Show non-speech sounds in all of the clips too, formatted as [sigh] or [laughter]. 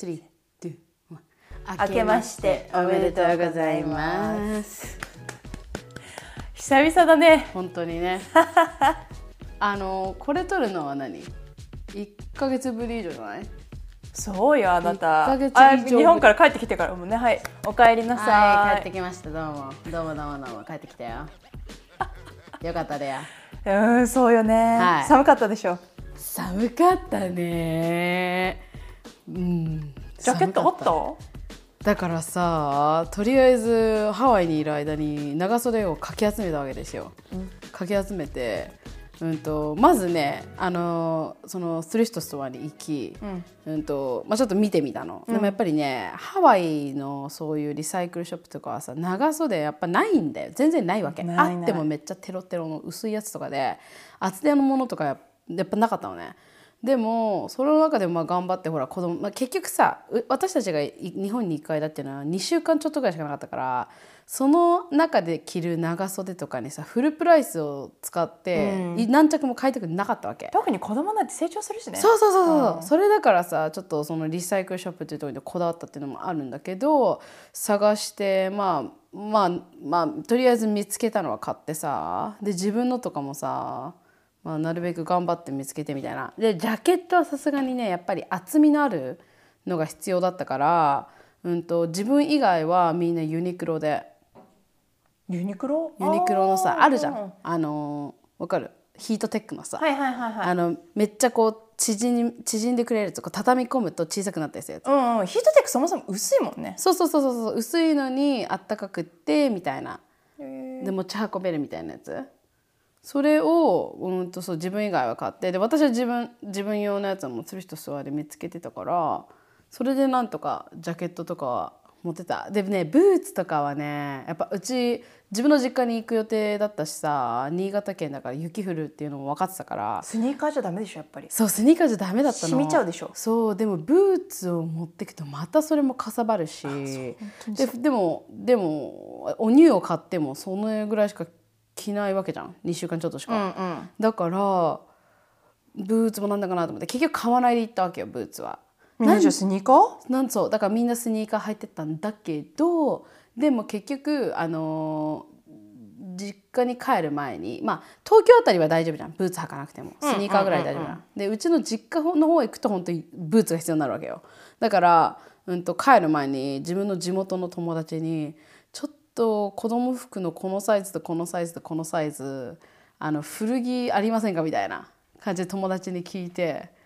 three、two、one 明けましておめでとうございます久々だね本当にねあのこれ撮るのは何一ヶ月ぶり以上じゃないそうよあなた一ヶ月以上日本から帰ってきてからもねはいお帰りなさい、帰ってきましたどうもどうもどうもどうも帰ってきたよよかったでようんそうよね、はい寒かったでしょ寒かったねうん。ジャケットあった。だからさとりあえずハワイにいる間に長袖をかき集めたわけですよ、かき集めて、うん、とまずねあのそのスリフトストアに行き、うん。とまあ、ちょっと見てみたの、でもやっぱりねハワイのそういうリサイクルショップとかはさ長袖やっぱないんだよ。全然ないわけ。あってもめっちゃテロテロの薄いやつとかで厚手のものとかややっぱなかったのねでもその中でもまあ頑張ってほら子供、まあ、結局さう私たちがい日本に行く間っていうのは2週間ちょっとぐらいしかなかったからその中で着る長袖とかにさフルプライスを使って、い何着も買いたくなかったわけ。特に子供なんて成長するしね。そうそうそうそう、それだからさちょっとそのリサイクルショップっていうところでこだわったっていうのもあるんだけど探してまあまあまあとりあえず見つけたのは買ってさで自分のとかもさ、まあ、なるべく頑張って見つけてみたいな。でジャケットはさすがにねやっぱり厚みのあるのが必要だったから、うん、と自分以外はみんなユニクロで。ユニクロ？ユニクロのさあるじゃうん。んあのわかる？ヒートテックのさ、はいはいはいはい。あのめっちゃこう縮み縮んでくれるやつこう畳み込むと小さくなったりするやつ。うんうん。ヒートテックそもそも薄いもんね。そうそうそうそうそう。薄いのにあったかくってみたいな。で持ち運べるみたいなやつそれをうんとそう自分以外は買ってで私は自分自分用のやつはもう釣る人座り見つけてたからそれでなんとかジャケットとかは持ってた。でねブーツとかはねやっぱうち自分の実家に行く予定だったしさ新潟県だから雪降るっていうのも分かってたから。スニーカーじゃダメでしょやっぱり。そうスニーカーじゃダメだったの。染みちゃうでしょ。そうでもブーツを持ってくとまたそれもかさばるし。ででもでもお乳を買ってもそのぐらいしか着ないわけじゃん。2週間ちょっとしか、うんうん。だからブーツもなんだかなと思って結局買わないで行ったわけよブーツは。みんなじゃスニーカー？なんそう。だからみんなスニーカー履いてったんだけどでも結局あのー実家に帰る前にまあ東京あたりは大丈夫じゃん。ブーツ履かなくても。スニーカーぐらい大丈夫じゃん,、でうちの実家の方行くと本当にブーツが必要になるわけよ。だから、うん、と帰る前に自分の地元の友達にと子供服のこのサイズとこのサイズとこのサイズあの古着ありませんかみたいな感じで友達に聞いて。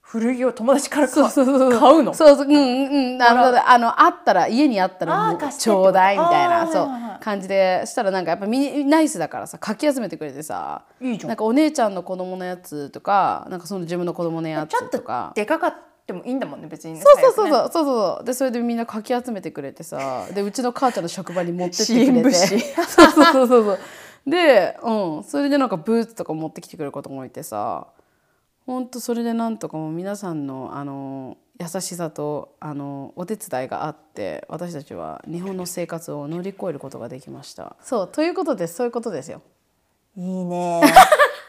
古着を友達から買そうそうそう買うの？そうそううんうんあのあのあったら家にあったらちょうだいみたいあなそう感じでしたらなんかやっぱみんなナイスだからさかき集めてくれてさいいじゃん。なんかお姉ちゃんの子供のやつとかなんかその自分の子供のやちょっとつとかでかかってもいいんだもんね別にねそうそうそうそう。そうそうでそれでみんなかき集めてくれてさでうちの母ちゃんの職場に持ってってくれて。資 [laughs] そうそうそうそうそう。で、うん、それでなんかブーツとか持ってきてくれることもいてさほんとそれでなんとかもう皆さんのあの優しさとあのお手伝いがあって私たちは日本の生活を乗り越えることができました。そうということですそういうことですよ。いいね。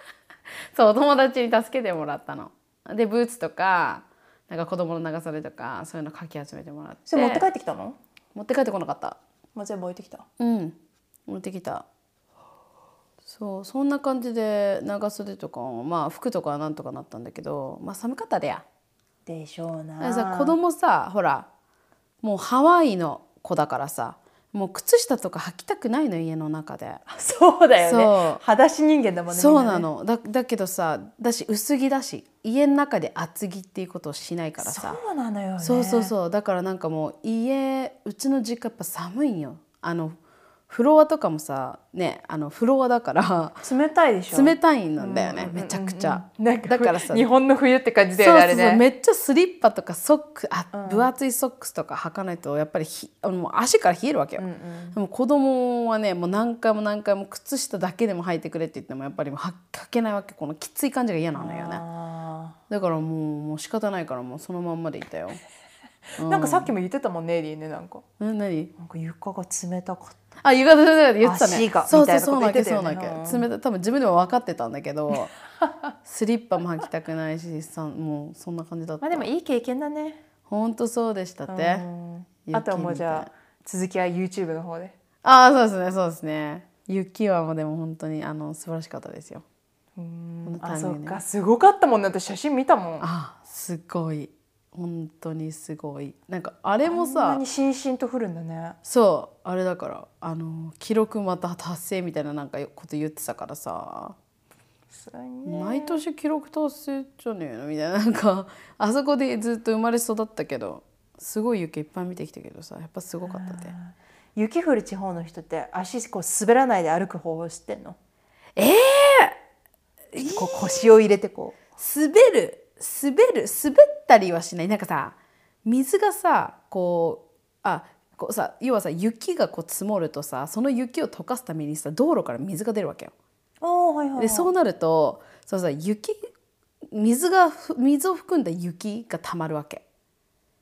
[laughs] そうお友達に助けてもらったの。でブーツとかなんか子供の長袖とかそういうのかき集めてもらって。それ持って帰ってきたの？持って帰ってこなかった。もう全部置いてきた。うん。持ってきた。そうそんな感じで長袖とかもまあ服とかはなんとかなったんだけどまあ寒かったでや。でしょうな。さ子供さほらもうハワイの子だからさもう靴下とか履きたくないの家の中で。[laughs] そうだよね。裸足人間だもんね。そうなの。だだけどさだし薄着だし家の中で厚着っていうことをしないからさ。そうなのよね。そうそうそう。だからなんかもう家うちの実家やっぱ寒いんよ。あのフロアとかもさねあのフロアだから冷たいでしょ？冷たいんだよね、めちゃくちゃ、だからさ日本の冬って感じだそうよねあれねそうそうめっちゃスリッパとかソックあ、分厚いソックスとか履かないとやっぱりひあのもう足から冷えるわけよ、でも子供はねもう何回も何回も靴下だけでも履いてくれって言ってもやっぱりは履けないわけ。このきつい感じが嫌なのよね。あだからもうもう仕方ないからもうそのまんまでいたよ。ー [laughs] なんかさっきも言ってたもんねエリーねなんか。うん何なんか床が冷たかったあ浴衣で言ってたね。足がそうみたそいうなこと言ってたよね。そうなわけそうなわけ冷たい多分自分でも分かってたんだけど [laughs] スリッパも履きたくないしさもうそんな感じだった。まあでもいい経験だね。ほんとそうでしたって、雪あとはもうじゃあ続きは YouTube の方で。ああそうですねそうですね。雪はもうでも本当にあの素晴らしかったですよ。このタあそっか。すごかったもんね。私写真見たもん。ああすごい本当にすごい。なんかあれもんなさにしんしんと降るんだね。そうあれだからあの記録また達成みたいななんかこと言ってたからさ。毎年記録達成じゃねえのみたいななんか [laughs] あそこでずっと生まれ育ったけどすごい雪いっぱい見てきたけどさやっぱすごかったって。雪降る地方の人って足こう滑らないで歩く方法知ってんの？えこう腰を入れてこう。滑る？滑る滑ったりはしない。なんかさ水がさこうあこうさ要はさ雪がこう積もるとさその雪を溶かすためにさ道路から水が出るわけよ。はいはいはい。でそうなるとそうさ雪水がふ水を含んだ雪がたまるわけ。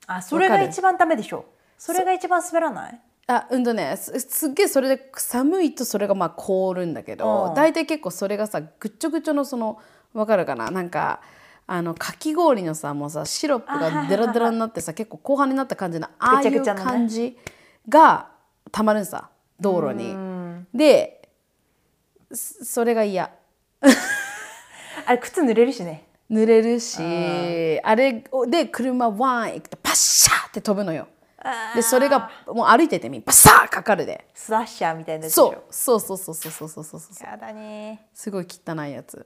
あそれが一番ダメでしょ。それが一番滑らない？あうんとねすすっげえそれで寒いとそれがまあ凍るんだけうどん。大体結構それがさぐっちょぐちょのそのわかるかな？なんかあのかき氷のさもうさシロップがデラデラになってさ結構後半になった感じのああいう感じがたまるんさ道路に。でそそれが嫌。あれ靴濡れるしね。濡れるしあれで車ワン行くとパッシャーって飛ぶのよ。でそれがもう歩いててみパサーかかるで。スラッシャーみたいなそう。そう。そうそうそうそうそうそうそう。やだね。すごい汚いやつ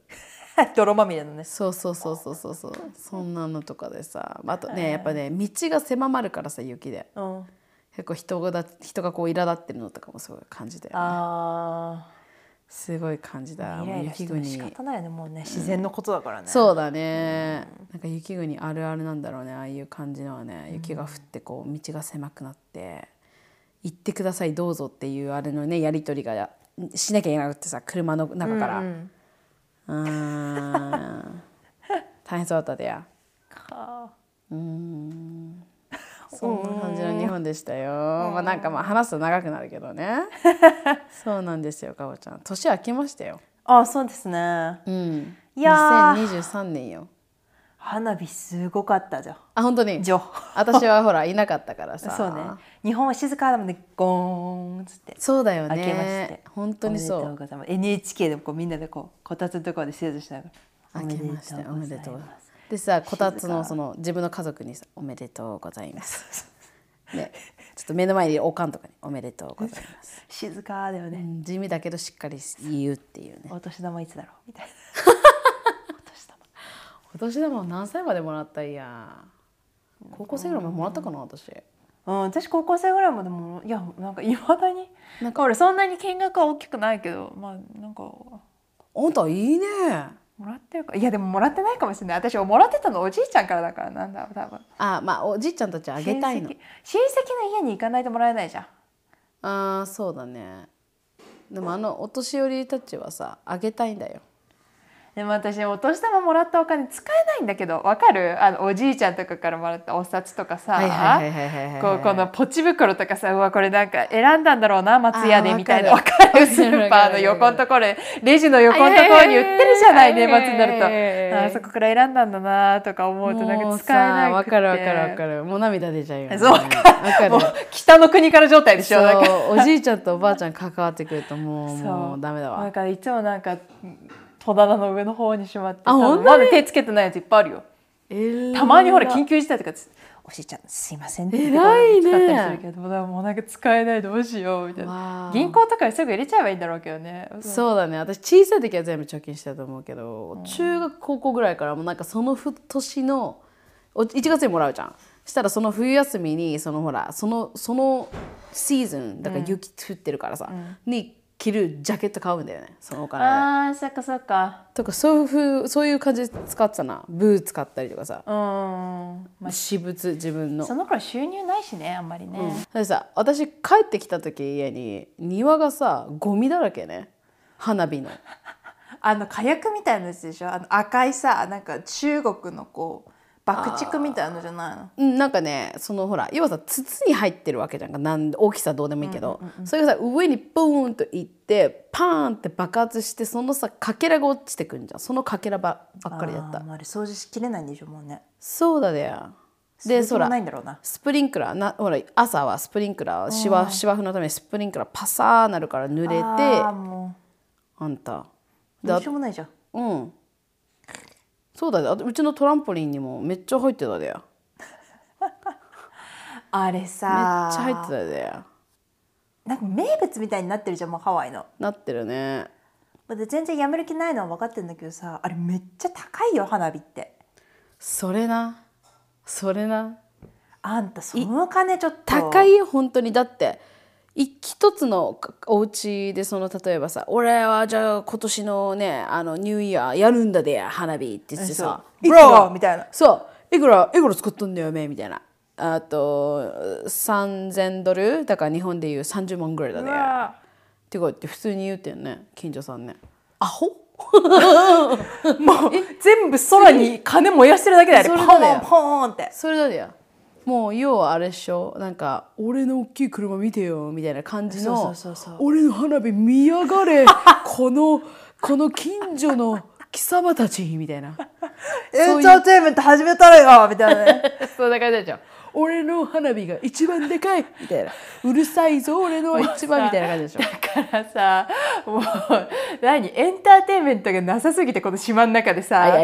[laughs] 泥まみれのね。そうそうそうそうそうそう。そんなのとかでさ。あとねやっぱね道が狭まるからさ雪で。うん。結構人がだ人がこう苛立ってるのとかもすごい感じだよね。あすごい感じだ。あイライラしても仕方ないよねもうね。自然のことだからね。そうだね。なんか雪国あるあるなんだろうねああいう感じのはね。雪が降ってこう道が狭くなって。行ってくださいどうぞっていうあれのねやり取りがしなきゃいけなくてさ車の中から。うんうーん大変そうだったでやかうーんそんな感じの日本でしたよ。まあなんかまあ話すと長くなるけどね。[laughs] そうなんですよ、かおちゃん。年明けましたよ。あそうですねうん。いやー2023年よ。花火すごかったじゃん。あ、本当に？ジョ私はほらいなかったからさ。[laughs] そうね。日本は静かなのでゴーンっつって。そうだよ明けまして。ね。本当にそう。NHK でもこうみんなでこうこたつのところで制度しながら。明けましておめでとう。ございます。でさこたつのその自分の家族にさ「おめでとうございます」ね。ちょっと目の前におかんとかに「おめでとうございます。静かだよ」ね、うん地味だけどしっかり言うっていうね。お年玉いつだろう？みたいな [laughs] お年玉何歳までもらったいや。高校生ぐらいまでもらったかな私。うん、私高校生ぐらいまでもいやなんかいまだに。なんか。俺そんなに金額は大きくないけどまあなんか。あんたいいね。もらってるか。いやでももらってないかもしれない。私もらってたのおじいちゃんからだからなんだ多分。あまあおじいちゃんたちあげたいの。親戚親戚の家に行かないともらえないじゃん。あーそうだね。でもあのお年寄りたちはさあげたいんだよでも私お年玉もらったお金使えないんだけどわかる？あのおじいちゃんとかからもらったお札とかさはいはいはいはいはいはいこのポチ袋とかさうわこれなんか選んだんだろうな松屋でみたいなわかる。スーパーの横のところレジの横のところに売ってるじゃない年末になると。あーそこから選んだんだなとか思うとなんか使えなくて。もうさわかるわかるわかる。もう涙出ちゃうよね。[laughs] そうわかわかう北の国から状態でしょ。おじいちゃんとおばあちゃん関わってくるともう。[laughs] もうダメだわ。なんかいつもなんか戸棚の上の方にしまってあまだ手つけてないやついっぱいあるよ。たまにほら緊急急事態とかつおじいちゃんすいませんって使ったりするけどもうなんか使えないどうしようみたいわなあ。銀行とかにすぐ入れちゃえばいいんだろうけどね。そうだね。私小さい時は全部貯金してたと思うけど、中学高校ぐらいからもうなんかそのふ年のお1月にもらうじゃん。したらその冬休みにそのほらそのそのシーズンだから雪降ってるからさ、に着るジャケット買うんだよね。そのお金で。あーそっかそっか。とかそういうふうそういう感じで使ってたな。ブーツ買ったりとかさ、うーん、ま私物自分の。あ、その頃収入ないしねあんまりね、でさ私帰ってきた時家に庭がさゴミだらけね。花火の。[laughs] あの火薬みたいなやつでしょ？あの赤いさなんか中国のこう爆竹みたいなのじゃないの？うんなんかねそのほら要はさ筒に入ってるわけじゃんか。なん大きさどうでもいいけど、それがさ上にブーンといってパーンって爆発してそのさかけらが落ちてくんじゃん。そのかけらばばっかりだった。あああれ掃除しきれないんでしょもうね。そうだよ。でそらないんだろうな。スプリンクラーなほら朝はスプリンクラー芝芝生のためにスプリンクラーパサーなるから濡れあてあんた。うどうしようもないじゃん。うんそうだよあとうちのトランポリンにもめっちゃ入ってたで。よ [laughs] あれめっちさゃ入ってたで。よなんか名物みたいになってるじゃんもうハワイの。なってるね。で全然やめる気ないのは分かってるんだけどさあれめっちゃ高いよ花火って。それな。それな。あんたその金ちょっと。高いよ本当に。だってい一つのお家でその例えばさ「俺はじゃあ今年のねあのニューイヤーやるんだで花火」って言ってさブローみたいな。そう。いくら？いくら使ったんだよめみたいな。あと3000ドル？だから日本でいう30万ぐらいだねってかって普通に言うてんね近所さんね。アホ？もう [laughs] 全部空に金燃やしてるだけだよ。ねポンポーンって。それだでやもう要はあれっしょなんか「俺の大きい車見てよ」みたいな感じのそうそうそうそう。俺の花火見やがれ [laughs] このこの近所の貴様たちみたいな。[laughs] エンターテインメント始めたらよみたいなね。[laughs] そんな感じじゃん俺の花火が一番でかい。みたいな。うるさいぞ俺のは一番みたいな感じでしょ。だからさもう何？エンターテインメントがなさすぎてこの島の中でさ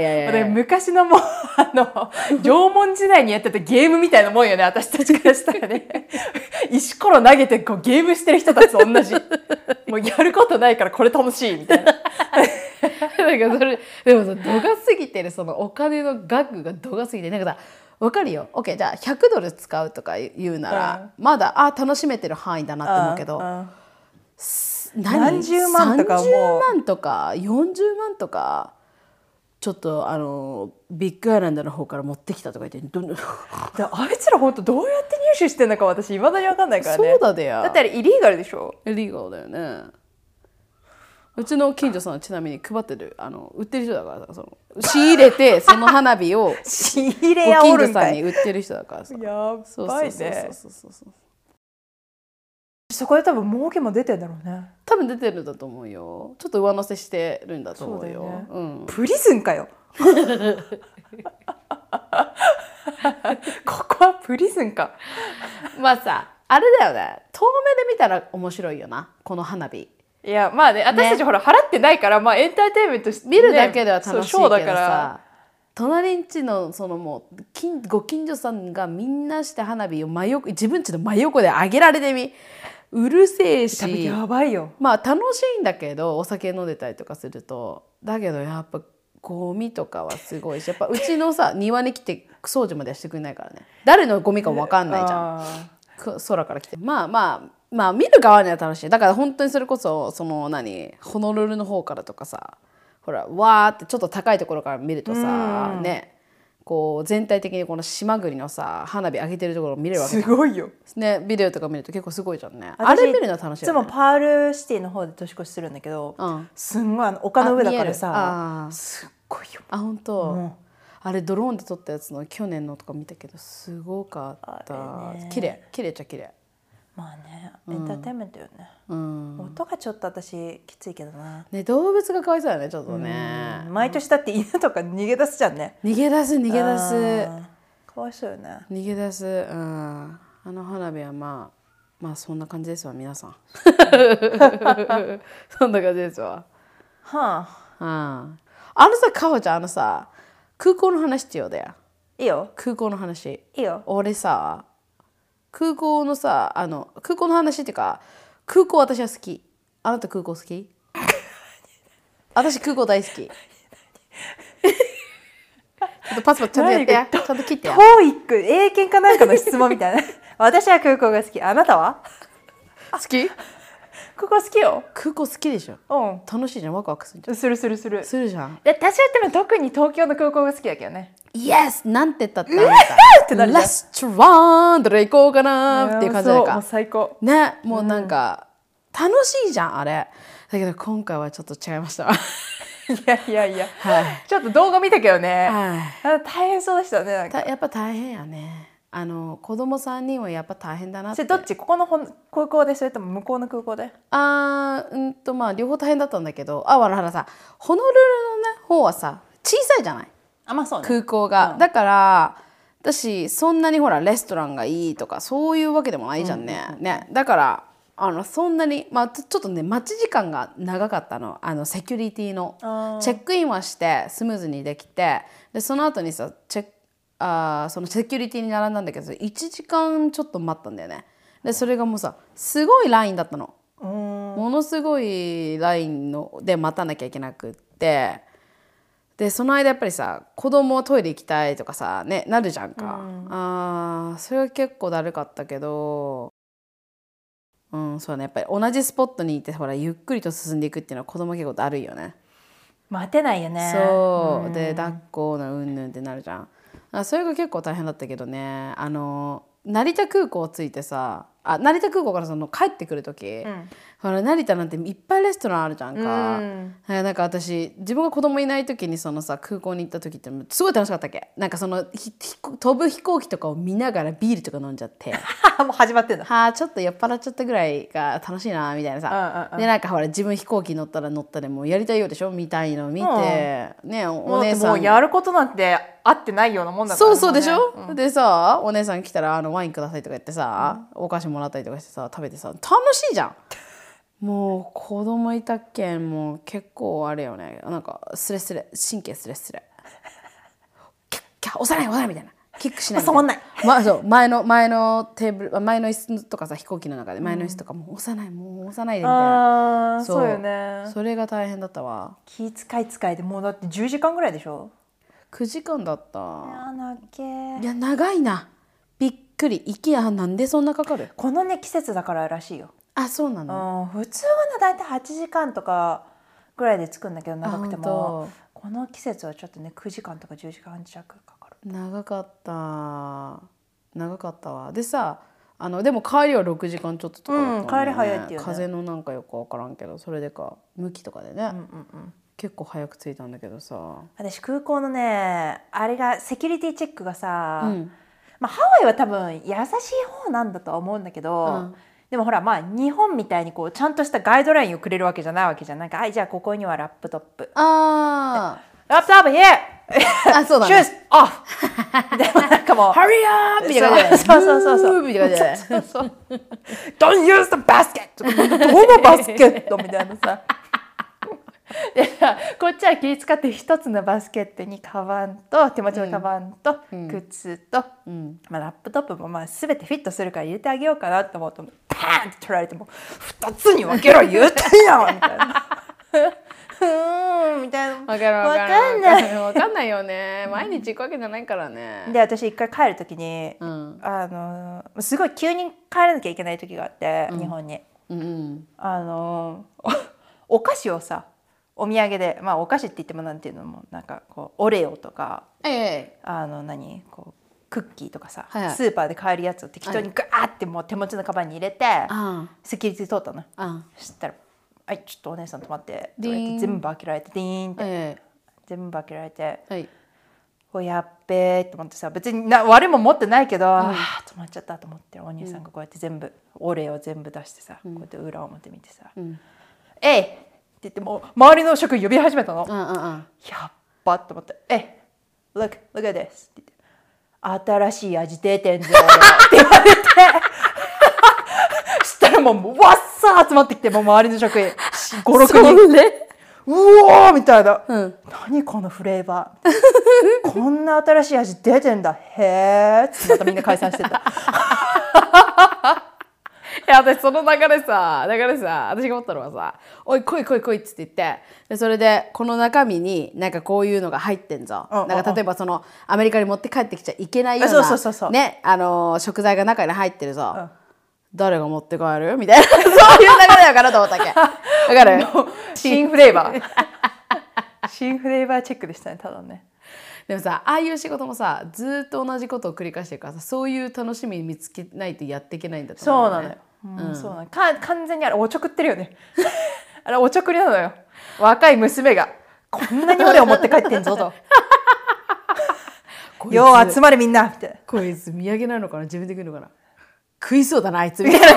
昔のもうあの縄文時代にやってたゲームみたいなもんよね私たちからしたらね。石ころ投げてこうゲームしてる人たちと同じ。もうやることないからこれ楽しいみたいな。[laughs] なんかそれでもさ度が過ぎてるそのお金の額が度が過ぎてなんかさわかるよ。OK じゃあ100ドル使うとか言うなら、まだあ楽しめてる範囲だなって思うけど、うん何？何十万とかもう。30万とか40万とかちょっとあのビッグアイランドの方から持ってきたとか言ってどんどん [laughs] であいつら本当どうやって入手してんのか私いまだに分かんないからね。そうだでや。だってあれイリーガルでしょ？イリーガルだよねうちの近所さんはちなみに配ってるあの売ってる人だからさその仕入れてその花火を [laughs] 仕入れ屋おるんかい。さんに売ってる人だからさ。やばいね。そこで多分儲けも出てんだろうね。多分出てるんだと思うよ。ちょっと上乗せしてるんだと思うよね。うん。プリズンかよ。[laughs] ここはプリズンか。まあさあれだよね。遠目で見たら面白いよな。この花火いやまあね私たちほら払ってないから、まあエンターテインメントして、見るだけでは楽しいけどそうショーだからさ隣んちのそのもう近ご近所さんがみんなして花火を真横自分ちの真横で上げられてみうるせえしやばいよ。まあ楽しいんだけどお酒飲んでたりとかするとだけどやっぱゴミとかはすごいしやっぱうちのさ [laughs] 庭に来て掃除まではしてくれないからね。誰のゴミかも分かんないじゃん。空から来て。まあまあまあ見る側には楽しい。だから本当にそれこそその何ホノルルの方からとかさほらわーってちょっと高いところから見るとさねこう全体的にこの島国のさ花火上げてるところを見れるーわけじすごいよ。ねビデオとか見ると結構すごいじゃんね。あ私れ見るの楽しいよね。いつもパールシティの方で年越しするんだけど、うん。すんごいあの丘の上だからさすっごいよ。あ本当、うん。あれドローンで撮ったやつの去年のとか見たけどすごかった。綺麗。綺麗っちゃ綺麗まあねエンターテインメントよね、うん。音がちょっと私きついけどな、ね動物がかわいそうだよねちょっとね。毎年だって犬とか逃げ出すじゃんね。逃げ出す逃げ出す。かわいそうよね。逃げ出す。うん。あの花火はまあまあそんな感じですわ皆さん。[laughs] そんな感じですわ。はあ。うん。あのさかほちゃんあのさ空港の話ってよだよいいよ。空港の話。いいよ。俺さ空港のさあの空港の話っていうか空港私は好き。あなた空港好き？[laughs] 私空港大好き。ちょっとパスパスちゃんとやって。やちゃんと切ってや。TOEIC 英検かなんかの質問みたいな。私は空港が好き。あなたは？好き？空港好きよ。空港好きでしょ？う楽しいじゃんワクワクするじゃん。するするするんするじゃん。で私はでも特に東京の空港が好きだけどね。Yes! なんて言ったってあてなるレストランどれ行こうかなっていう感じだかそうもう最高。ねもうなんか、楽しいじゃんあれ。だけど今回はちょっと違いました。いやいやいや。はい。ちょっと動画見たけどね。はい。あ大変そうでしたねやっぱ大変やねあの子供3人はやっぱ大変だなって。どっち？ここの空港で？それとも向こうの空港で？あーうんとまあ両方大変だったんだけど。あほらほらさホノルルのね方はさ小さいじゃない？あまあそうね。空港が、だから私そんなにほらレストランがいいとかそういうわけでもないじゃんね,、ね。だからあのそんなに、まあ、ちょっとね待ち時間が長かったの。あのセキュリティの。チェックインはしてスムーズにできて。でその後にさチェックあーそのセキュリティに並んだんだけど1時間ちょっと待ったんだよね。でそれがもうさすごいラインだったの。うん。ものすごいラインので待たなきゃいけなくって。でその間やっぱりさ子供トイレ行きたいとかさねなるじゃんか、あーそれは結構だるかったけどうんそうね。やっぱり同じスポットにいてほらゆっくりと進んでいくっていうのは子供結構だるいよね。待てないよね。そう、ん。で抱っこのうんぬんってなるじゃんあそれが結構大変だったけどね。あの成田空港着いてさあ成田空港からその帰ってくる時、ん。ほら成田なんていっぱいレストランあるじゃんか、うん。えなんか私自分が子供いない時にそのさ空港に行った時ってすごい楽しかったっけ？なんかその飛ぶ飛行機とかを見ながらビールとか飲んじゃって。[laughs] もう始まってんだはあちょっと酔っ払っちゃったぐらいが楽しいなみたいな。さ、うんうんうん。でなんかほら自分飛行機乗ったら乗ったでもうやりたいようでしょ？みたいの見て、ねおもうお姉さもうん。やることなんて合ってないようなもんだから。そうそうでしょ、もうね。でさお姉さん来たらあのワインくださいとか言ってさ、お菓子もらったりとかしてさ食べてさ楽しいじゃん [laughs] もう子供いたっけんもう結構あれよね。なんかスレスレ。神経スレスレ。キャッキャ押さない押さないみたいな。キックしないみた触んな。いま、そう。前の前のテーブル前の椅子とかさ飛行機の中で前の椅子とかもう押さないもう押さないでみたいな、そう。よね。それが大変だったわ。気使い使いでもうだって10時間ぐらいでしょ？9時間だった。いや長いな。びっくり。息やなんでそんなかかる？このね季節だかららしいよ、あそうなの？うん、普通はね大体8時間とかぐらいで着くんだけど長くてあもこの季節はちょっとね9時間とか10時間弱かかる。長かった。長かったわ。でさあのでも帰りは6時間ちょっととかね。うん帰り早いっていうね。風のなんかよく分からんけどそれでか向きとかでね、うんうんうん。結構早く着いたんだけどさ。私空港のねあれがセキュリティチェックがさ、うん。まあ、ハワイは多分優しい方なんだとは思うんだけど、うんでもほらまあ日本みたいにこうちゃんとしたガイドラインをくれるわけじゃないわけじゃん。なんかはいじゃあここにはラップトップ。あラップトップ here ーあそうだシューね。ズオフでもなんかもう Hurry up! みたいな。そうそうそうそう。みたいな。感じでそうそう。Don't use the basket! どのバスケットみたいなさ。[laughs] でさこっちは気使って一つのバスケットにカバンと手持ちのカバンと靴と、うん。まあ、ラップトップもまあ全てフィットするから入れてあげようかなと思うとパーンって取られても2つに分けろ言うてんやんみたいな。うーんみたいな。わかるわかんない。わかん。ないよね。毎日行くわけじゃないからね。で私一回帰る時に、うん。あのすごい急に帰らなきゃいけない時があって、日本に。うんうん。あのお [laughs] お菓子をさお土産でまあお菓子って言ってもなんていうのもなんかこうオレオとかええ。あの何こうクッキーとかさ、はいはい。スーパーで買えるやつを適当にガーってもう手持ちのカバンに入れて、あセキュリティ通ったの。あそしたら「はいちょっとお姉さん止まって」とか言って全部開けられてディーンって、え全部開けられてえはい。こうやっべーと思ってさ別にな悪いもん持ってないけど、あー止まっちゃったと思ってお兄さんがこうやって全部、オレを全部出してさ、こうやって裏表見てさ「ん。えい!」言ってもう周りの職員呼び始めたの。うんうんうん。やっばと思って「え look look at this」って言って「新しい味出てんぞ」って言われて。[laughs] したらもうわっさー集まってきてもう周りの職員。56人。うおーみたいな、うん。何このフレーバー。こんな新しい味出てんだ。へーってまたみんな解散してた。いや私その流れさ流れさ私が思ったのはさ「おい来い来い来い」っつって言ってでそれでこの中身になんかこういうのが入ってんぞ、うんうんうん。なんか例えばそのアメリカに持って帰ってきちゃいけないようあそうなそうそうそう。ねあのー食材が中に入ってるぞ、うん。誰が持って帰る？みたいな。[laughs] そういう流れだからと思ったっけ？[laughs] わかる？[laughs] 新フレーバー。新フレーバーチェックでしたねただね。でもさああいう仕事もさずっと同じことを繰り返してるからさそういう楽しみ見つけないとやっていけないんだと思そうなのよ、うん。そうなの。か完全にあれおちょくってるよね。[laughs] あれおちょくりなのよ。若い娘が。こんなに俺を持って帰ってんぞと。[laughs] よう集まれみんな。みたいな。こいつ土産なのかな？自分で食うのかな？食いそうだなあいつ。みたいな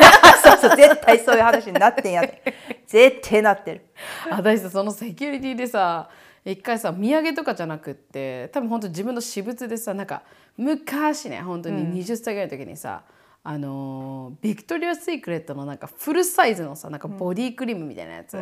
そうそう絶対そういう話になってんやって [laughs] 絶対なってる。私さそのセキュリティでさ一回さ土産とかじゃなくって多分本当自分の私物でさなんか昔ね本当に20歳ぐらいの時にさ、あのービクトリア・シークレットのなんかフルサイズのさなんかボディクリームみたいなやつ、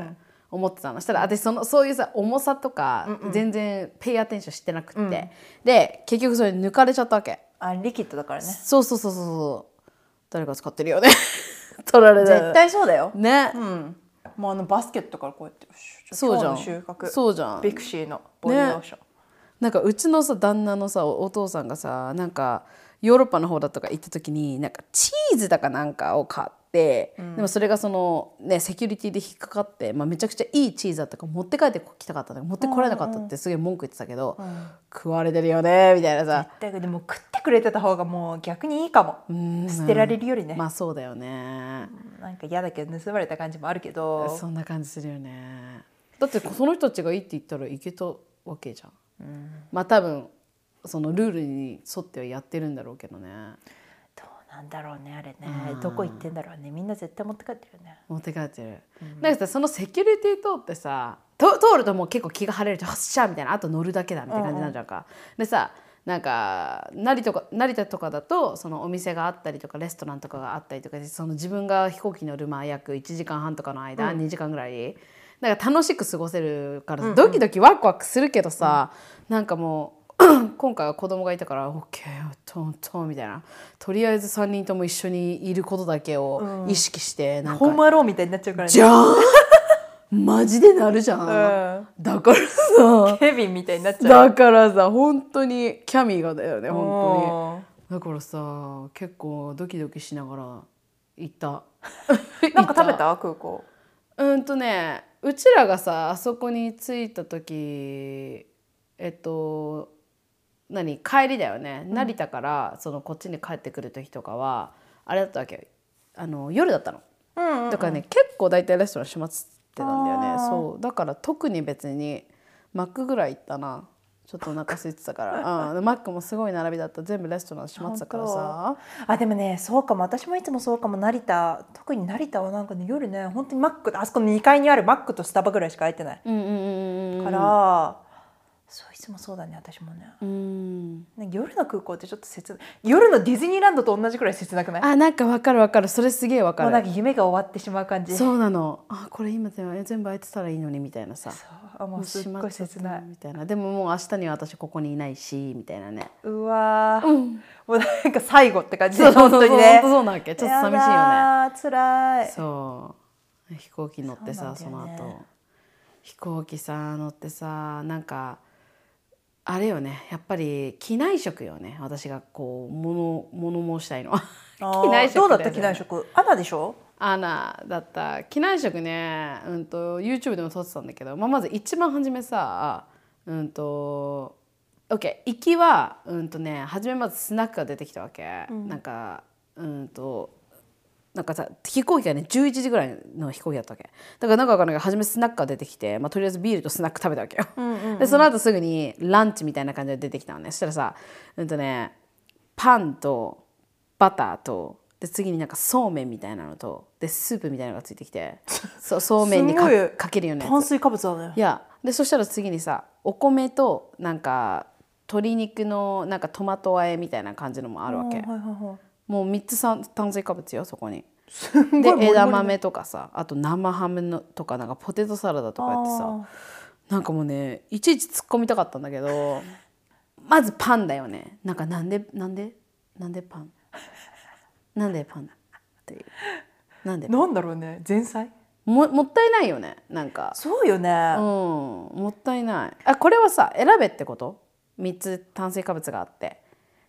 思ってたの。したら私そのそういうさ重さとか全然ペイアテンションしてなくって、で結局それ抜かれちゃったわけ。あリキッドだからね。そうそうそうそうそう。誰か使ってるよね。[laughs] 取られた絶対そうだよ。ね、うん。もうあのバスケットからこうやってそうじゃん。収穫。そうじゃん。ビクシーのボディローション、なんかうちのさ旦那のさおお父さんがさなんかヨーロッパの方だとか行った時になんかチーズだかなんかを買って、でもそれがそのねセキュリティで引っかかって、まあ、めちゃくちゃいいチーズだったから持って帰ってきたかった持ってこれなかったってすげえ文句言ってたけど、食われてるよねみたいなさ、だけどでも食ってくれてた方がもう逆にいいかも。捨てられるよりね、まあそうだよね、なんか嫌だけど盗まれた感じもあるけど。そんな感じするよね。だってその人たちがいいって言ったらいけたわけじゃん、まあ多分そのルールに沿ってはやってるんだろうけどね。どうなんだろうねあれね。どこ行ってんだろうね。みんな絶対持って帰ってるよね。持って帰ってる、なんかさそのセキュリティ通ってさと通るともう結構気が晴れるじゃん「よっしゃ!」みたいな。あと乗るだけだみたいな感じになるじゃんか、でさなんか成田とか成田とかだとそのお店があったりとかレストランとかがあったりとかでその自分が飛行機乗るまあ約1時間半とかの間、2時間ぐらいだから楽しく過ごせるからさドキドキワクワクするけどさ、なんかもう [clears throat] 今回は子供がいたから「オッケートントン」みたいな。とりあえず3人とも一緒にいることだけを意識して、なんかホームアローンみたいになっちゃうからね。じゃん。マジでなるじゃん、うん。だからさ。ケビンみたいになっちゃう。だからさ本当にキャミがだよね本本当に。だからさ結構ドキドキしながら行った。[laughs] なんか食べ行た。空港。うんとねうちらがさあそこに着いた時えっと何帰りだよね、成田からそのこっちに帰ってくる時とかはあれだったわけ。あの夜だったの。うんうんだからね、結構大体レストラン閉まってたんだよね。そう。だから特に別にマックぐらい行ったな。ちょっとお腹空いてたから、[laughs] うん、でマックもすごい並びだった。全部レストラン閉まってたからさ。あでもねそうかも。私もいつもそうかも。成田特に成田はなんかね夜ね本当にマックあそこの2階にあるマックとスタバぐらいしか空いてない。うんうんうんうん。から、そういつもそうだね私もね。うん。ね夜の空港ってちょっと切ない夜のディズニーランドと同じくらい切なくない？あなんかわかるわかる。それすげえわかる。もうなんか夢が終わってしまう感じ。そうなの。あこれ今全部空いてたらいいのにみたいなさ。そうあもうすっごい切ない。みたいな。でももう明日には私ここにいないしみたいなね。うわー、もうなんか最後って感じでそうそうそう本当にね。そうなわけ。ちょっと寂しいよね。やだー辛い。そう。飛行機乗ってさそ,、ね。の後。飛行機さ乗ってさなんかあれよね。やっぱり機内食よね。私がこう物物申したいのは。機内食どうだった機内食？アナでしょ？アナだった。機内食ね、うん、と YouTube でも撮ってたんだけど、まあ、まず一番初めさうんと OK 行きはうんとね初めまずスナックが出てきたわけ、なんかうんとなんかさ飛行機がね11時ぐらいの飛行機だったわけ。だからなんかわかんないけど初めスナックが出てきて、まあ、とりあえずビールとスナック食べたわけよ、でその後すぐにランチみたいな感じで出てきたのね。そしたらさうんとねパンとバターとで次になんかそうめんみたいなのとでスープみたいなのがついてきてそう [laughs] そうめんにかけるようなやつ。炭水化物だね。いやでそしたら次にさお米となんか鶏肉のなんかトマト和えみたいな感じのもあるわけ、はいはいはいもう3つさ炭水化物よそこに。で枝豆とかさあと生ハムのとかなんかポテトサラダとかやってさなんかもうねいちいち突っ込みたかったんだけどまずパンだよね。なんかなんでなんでなんでパン？なんでパンっていう。なんでなんだろうね前菜？ももったいないよねなんか。そうよね、うんもったいない。あこれはさ選べってこと？3つ炭水化物があって。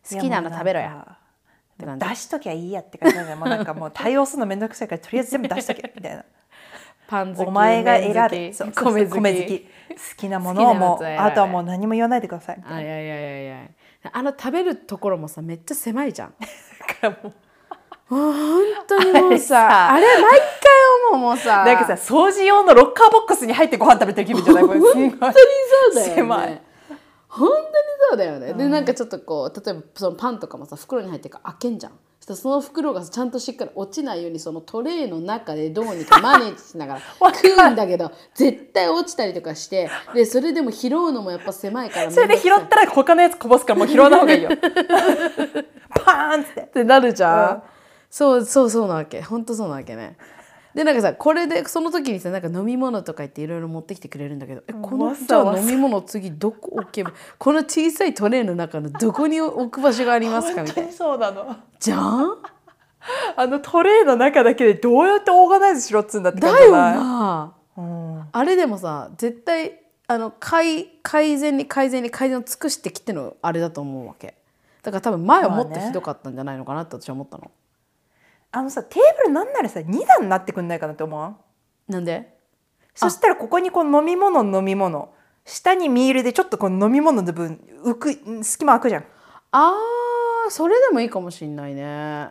好きなの食べろや出しときゃいいやって感じもうなんかもう対応するのめんどくさいからとりあえず全部出しとけみたいな。パン好きお前が選べそうき [laughs] 米好き。米好き。好きなものをもうあとはもう何も言わないでくださいあいやいやいやいやあの食べるところもさめっちゃ狭いじゃん。だからもう。本当にもうさ [laughs] さ。あれ毎回思うもうさ。なんかさ掃除用のロッカーボックスに入ってご飯食べてる気分じゃない？こ [laughs] れ本当にそうだよね。狭い本当にそうだよね、でなんかちょっとこう例えばそのパンとかもさ袋に入ってるから開けんじゃん。そその袋がちゃんとしっかり落ちないようにそのトレイの中でどうにかマネージしながら [laughs] 食うんだけど絶対落ちたりとかして [laughs] でそれでも拾うのもやっぱ狭いからそれで拾ったら他のやつこぼすからもう拾わない方がいいよ。[laughs] パーンって。ってなるじゃん、うん。そうそうそうなわけ。本当そうなわけねでなんかさこれでその時にさなんか飲み物とか言っていろいろ持ってきてくれるんだけどえこのわじざわざ。ゃあ飲み物次どこ置けば [laughs] この小さいトレイの中のどこに置く場所がありますかみたいな。本当にそうなの。じゃん？あのトレイの中だけでどうやってオーガナイズしろっつうんだって感だよじじゃない？な。うん。あれでもさ絶対あの改改善に改善に改善を尽くしてきてのあれだと思うわけ。だから多分前はもっとまあね。ひどかったんじゃないのかなって私は思ったの、あのさテーブルなんならさ2段になってくんないかなって思わん？なんで？そしたらここにこの飲み物飲み物。下にミールでちょっとこの飲み物の分浮く隙間空くじゃん。あーそれでもいいかもしんないね。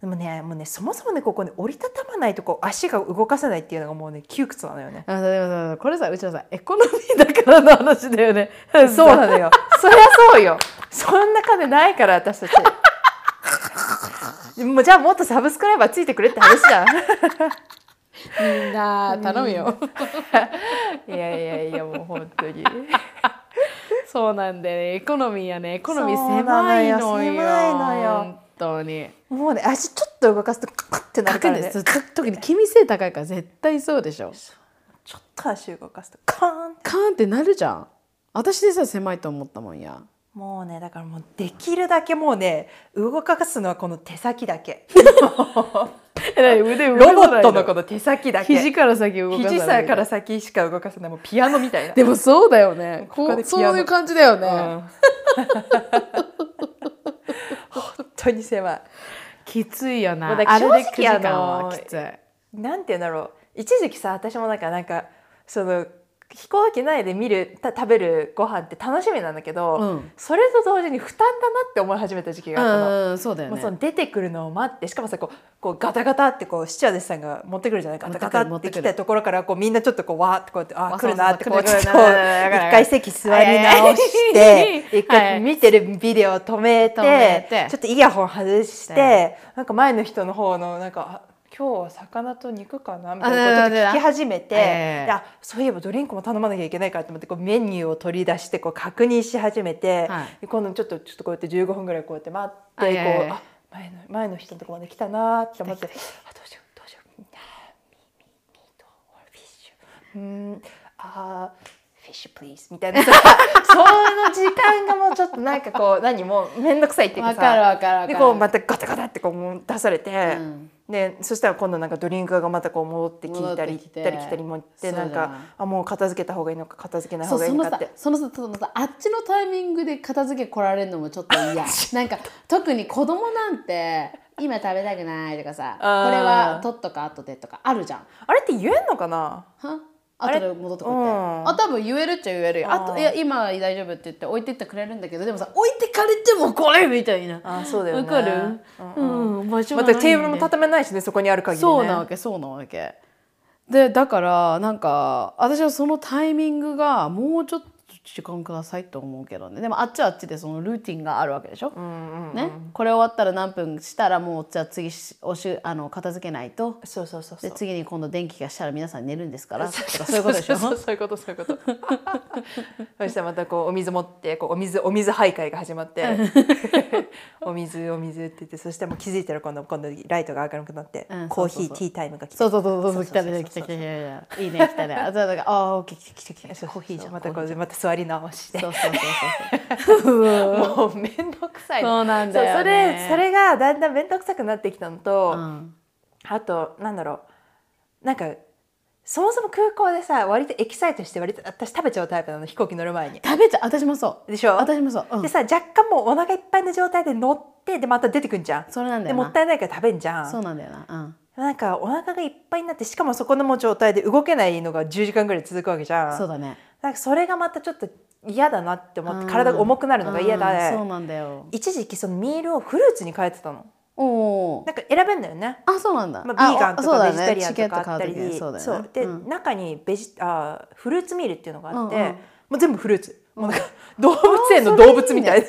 でもねもうねそもそもねここね折りたたまないとこう足が動かせないっていうのがもうね窮屈なのよね。あでもさこれさうちはさエコノミーだからの話だよね。そうなのよ。[laughs] そりゃそうよ。そんな金ないから私たちもうじゃあもっとサブスクライバーついてくれって話じゃん。みんな頼むよ。いやいやいやもう本当に。そうなんでね。エコノミーやねエコノミー狭いよ。のよ狭いのよ。本当に。もうね足ちょっと動かすとクッってなるからね。特に気味性高いから絶対そうでしょ。ちょっと足動かすとカーンカーンってなるじゃん。私でさ狭いと思ったもんやもうねだからもうできるだけもうね動かすのはこの手先だけ。[laughs] 腕ロボットのこの手先だけ。肘から先動かさない肘さから先しか動かせない。もうピアノみたいな。でもそうだよね。こうこそういう感じだよね、うん。本当に狭い。きついよな。あれで9時間はきつい。なんて言うんだろう。一時期さ私もなんかなんかその飛行機内で見るた食べるご飯って楽しみなんだけど、うん。それと同時に負担だなって思い始めた時期があったの。うそうだよね。もうその出てくるのを待ってしかもさこうこうガタガタってこうスチュワーデスさんが持ってくるじゃないガタガタってきたところからこうみんなちょっとこうわーってこうやってあ来るなってこうちょっと一回席座り直しはい。て一回見てるビデオを止めてて。ちょっとイヤホン外してなんか前の人の方のなんかあ今日は魚と肉かな？みたいなことを聞き始めて、ええ。であそういえばドリンクも頼まなきゃいけないからと思ってこうメニューを取り出してこう確認し始めて、はい。で今度ちょっとちょっとこうやって15分ぐらいこうやって待ってこうあ前の前の人のとこまで来たなーって思ってあどうしようどうしよう。ミミ meat fish うーんあー fish please みたいなさその時間がもうちょっとなんかこう何もう面倒くさいっていうかさわかるわかるわかるでこうまたガタガタってこうもう出されて、うんでそしたら今度なんかドリンクがまたこう戻ってきたり行ったり来たりもってなんかあもう片付けた方がいいのか片付けない方がいいのかって。そのさそのさあっちのタイミングで片付け来られるのもちょっと嫌。なんか特に子供なんて今食べたくないとかさこれは取っとか後でとかあるじゃん。あれって言えんのかな？は？後で戻ってこいって、うん。あ多分言えるっちゃ言えるよ。あといや今は大丈夫って言って置いてってくれるんだけどでもさ置いてかれてもこれみたいな。あそうだよね。わかる？うんうん。うん、場所まがないんで。たテーブルも畳めないしねそこにある限りね。そうなわけそうなわけ。でだからなんか私はそのタイミングがもうちょっと時間くださいと思うけどね。でもあっちはあっちでそのルーティンがあるわけでしょ、うんうんうん。ね、これ終わったら何分したらもうじゃあ次しおしあの片付けないと？そうそうそうで次に今度電気がしたら皆さん寝るんですから。そういうことでしょ？そうそうそういうことそういうこと。そ [laughs] したらまたこうお水持ってこうお水お水徘徊が始まって [laughs] お水お水って言ってそしたらもう気づいたら今度今度ライトが明るくなって、うんコーヒそうそうそう。ーティータイムが来て。そうそうそうそうそう来たね来た来た来たいいね来たね。あじゃあだからあーオッケー来た来た来たコーヒーじゃん。またこうまた座り直して。そうそうそうそうもう面倒くさいの。そうなんだよね。それそれがだんだん面倒くさくなってきたのと、うん。あとなんだろう。なんかそもそも空港でさ割とエキサイトして割と私食べちゃうタイプなの飛行機乗る前に。食べちゃう。私もそう。でしょ？私もそう、うん。でさ若干もうお腹いっぱいの状態で乗ってでまた出てくんじゃん。それなんだよもったいないから食べんじゃん。そうなんだよな。うん。なんかお腹がいっぱいになってしかもそこのもう状態で動けないのが10時間ぐらい続くわけじゃん。そうだねなんかそれがまたちょっと嫌だなって思ってうん。体が重くなるのが嫌だ、うんそうなんだよ。一時期そのミールをフルーツに変えてたの。おおなんか選べんだよね。あそうなんだ、まあ、ビーガンとかベジタリアンとかあったりチケット買う時にそうだよね。で、うん。中にベジあフルーツミールっていうのがあって、うんうん。もう全部フルーツ、もうなんか動物園の動物みたいな、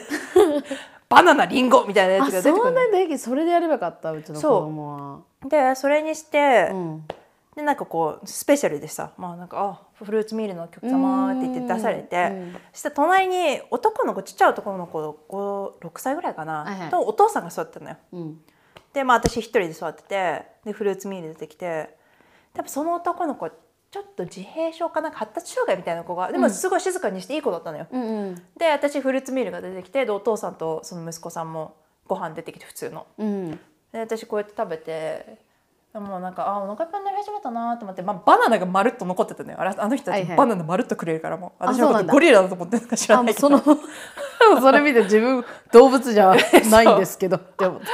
バナナリンゴみたいなやあつが出てくるの。そんなにそれでやればよかったうちの子供は。でそれにして、うんでなんかこうスペシャルでさまあなんかあフルーツミールのお客様って言って出されて、うんそしたら隣に男の子ちっちゃい男の子5 6歳ぐらいかな、はいはいとお父さんが座ってたのよ。うんでまあ私一人で座っててでフルーツミール出てきて多分その男の子ちょっと自閉症かなんか発達障害みたいな子がでもすごい静かにしていい子だったのよ。うんうんで私フルーツミールが出てきてでお父さんとその息子さんもご飯出てきて普通の。うんで私こうやって食べてもうなんかあお腹いっぱいになり始めたなと思って、まあ、バナナがまるっと残ってたのよ。あの人たちはいはい。バナナまるっとくれるからもう。あ私のこそうなんだ。とゴリラだと思ってるのか知らないけど。その [laughs] それ見て自分動物じゃないんですけど [laughs] って思って。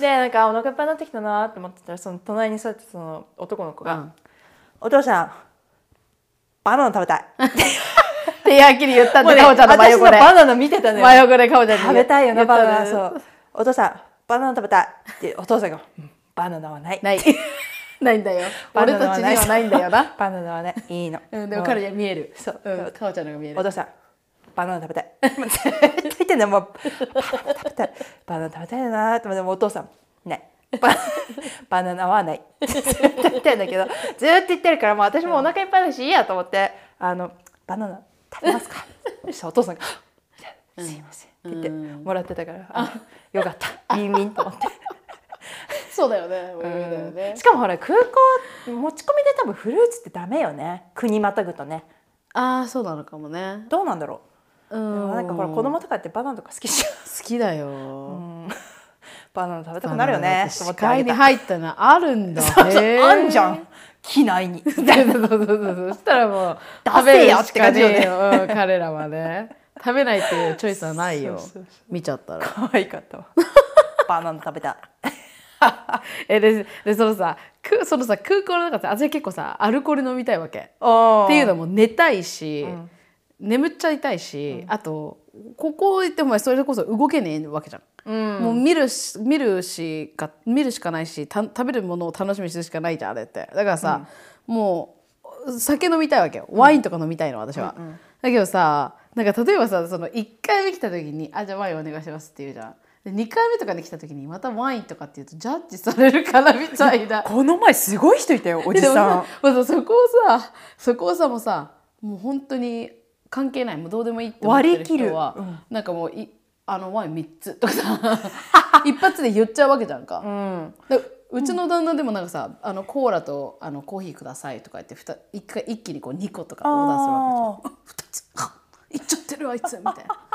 でなんかあお腹いっぱいになってきたなと思ってたらその隣に座ってたその男の子が「うんお父さんバナナ食べたい」ってやきり言ったんもうねでかおちゃんの真私横で。のバナナ見てたのよ。真横でかおちゃんに食べたいよなバナナ。うそう。[laughs] お父さんバナナ食べたいってお父さんがうん「バナナはない」ない。[laughs] ないんだよ。俺たちにはない。んだよな。[laughs] バナナはねい。いの、うんでも彼には見える。そう。うんかおちゃんのが見える。お父さんバナナ食べたい。絶対言ってんだよもう。バナナ食べたい。バナナ食べたいなってもお父さんない。バ [laughs] バナナはない。ずっと言ってんだけど。ずっと言ってるからもう私もお腹いっぱいだしいいやと思って。あのバナナ食べますか？そしたらお父さんが「すいません」って言ってもらってたから、あよかった。ミンミンと思って。そうだよねそうだよね。しかもほら空港持ち込みで多分フルーツってダメよね。国またぐとね。ああそうなのかもね。どうなんだろう。う、でもなんかほら子供とかってバナナとか好きじ好きだよ。ゃん、[laughs] バナナ食べたくなるよね。視界に入ったのあるんだ。[laughs] そうそうあんじゃん。機内に。[laughs] そうそうそうそう。そしたらもう出食べるしてかね感じよねうん彼らはね。食べないっていうチョイスはないよ。見ちゃったら。可愛かったわ。バナナ食べた [laughs] えででそのさくそのさ空港の中さ私結構さアルコール飲みたいわけ。っっていうのも寝たいし、眠っちゃいたいし、あとここ行ってもそれこそ動けねえわけじゃん、うん。もう見るし見るしか見るしかないした食べるものを楽しみにするしかないじゃんあれって。だからさ、もう酒飲みたいわけよ。ワインとか飲みたいの私は、だけどさなんか例えばさその1回目来た時に「あじゃあワインお願いします」って言うじゃんで2回目とかに来た時にまたワインとかって言うとジャッジされるからみたいな。この前すごい人いたよ [laughs] おじさん。さもうさそこをさそこをさもうさもう本当に関係ないもうどうでもいいって思ってる割り切る。人は、うん。なんかもういあのワイン3つとかさ [laughs] 一発で言っちゃうわけじゃんか。うん。でうちの旦那でもなんかさ、あのコーラとあのコーヒーくださいとか言ってふた一回一気にこう2個とかオーダーするわけじゃん。2 [laughs] つ。あいっちゃってるあいつみたいな。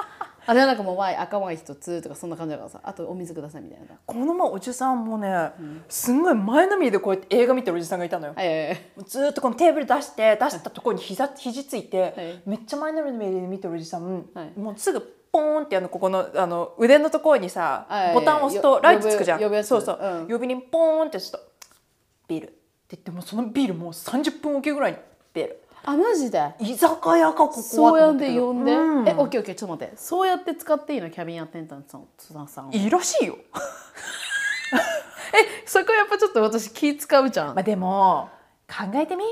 あれはなんかもうワイン赤ワイン1つとかそんな感じだからさあとお水くださいみたいな。この前おじさんもね、すんごい前のめりでこうやって映画見てるおじさんがいたのよ、はいはいはい。ずーっとこのテーブル出して出したところに膝肘ついて、はい。めっちゃ前のめりで見てるおじさん、はい。もうすぐポーンってあのここのあの腕のところにさ、はい。ボタンを押すよとライトつくじゃん。そうそう、うん。呼びにポーンってするとビール。って言ってもうそのビールもう30分おきぐらいに出るあマジで？居酒屋かここはそうやって呼んで、うん。えオッケーオッケーちょっと待って。そうやって使っていいの？キャビンアテンダントさん。津田さん。いいらしいよ。[laughs] えそこやっぱちょっと私気使うじゃん、まあでも考えてみ。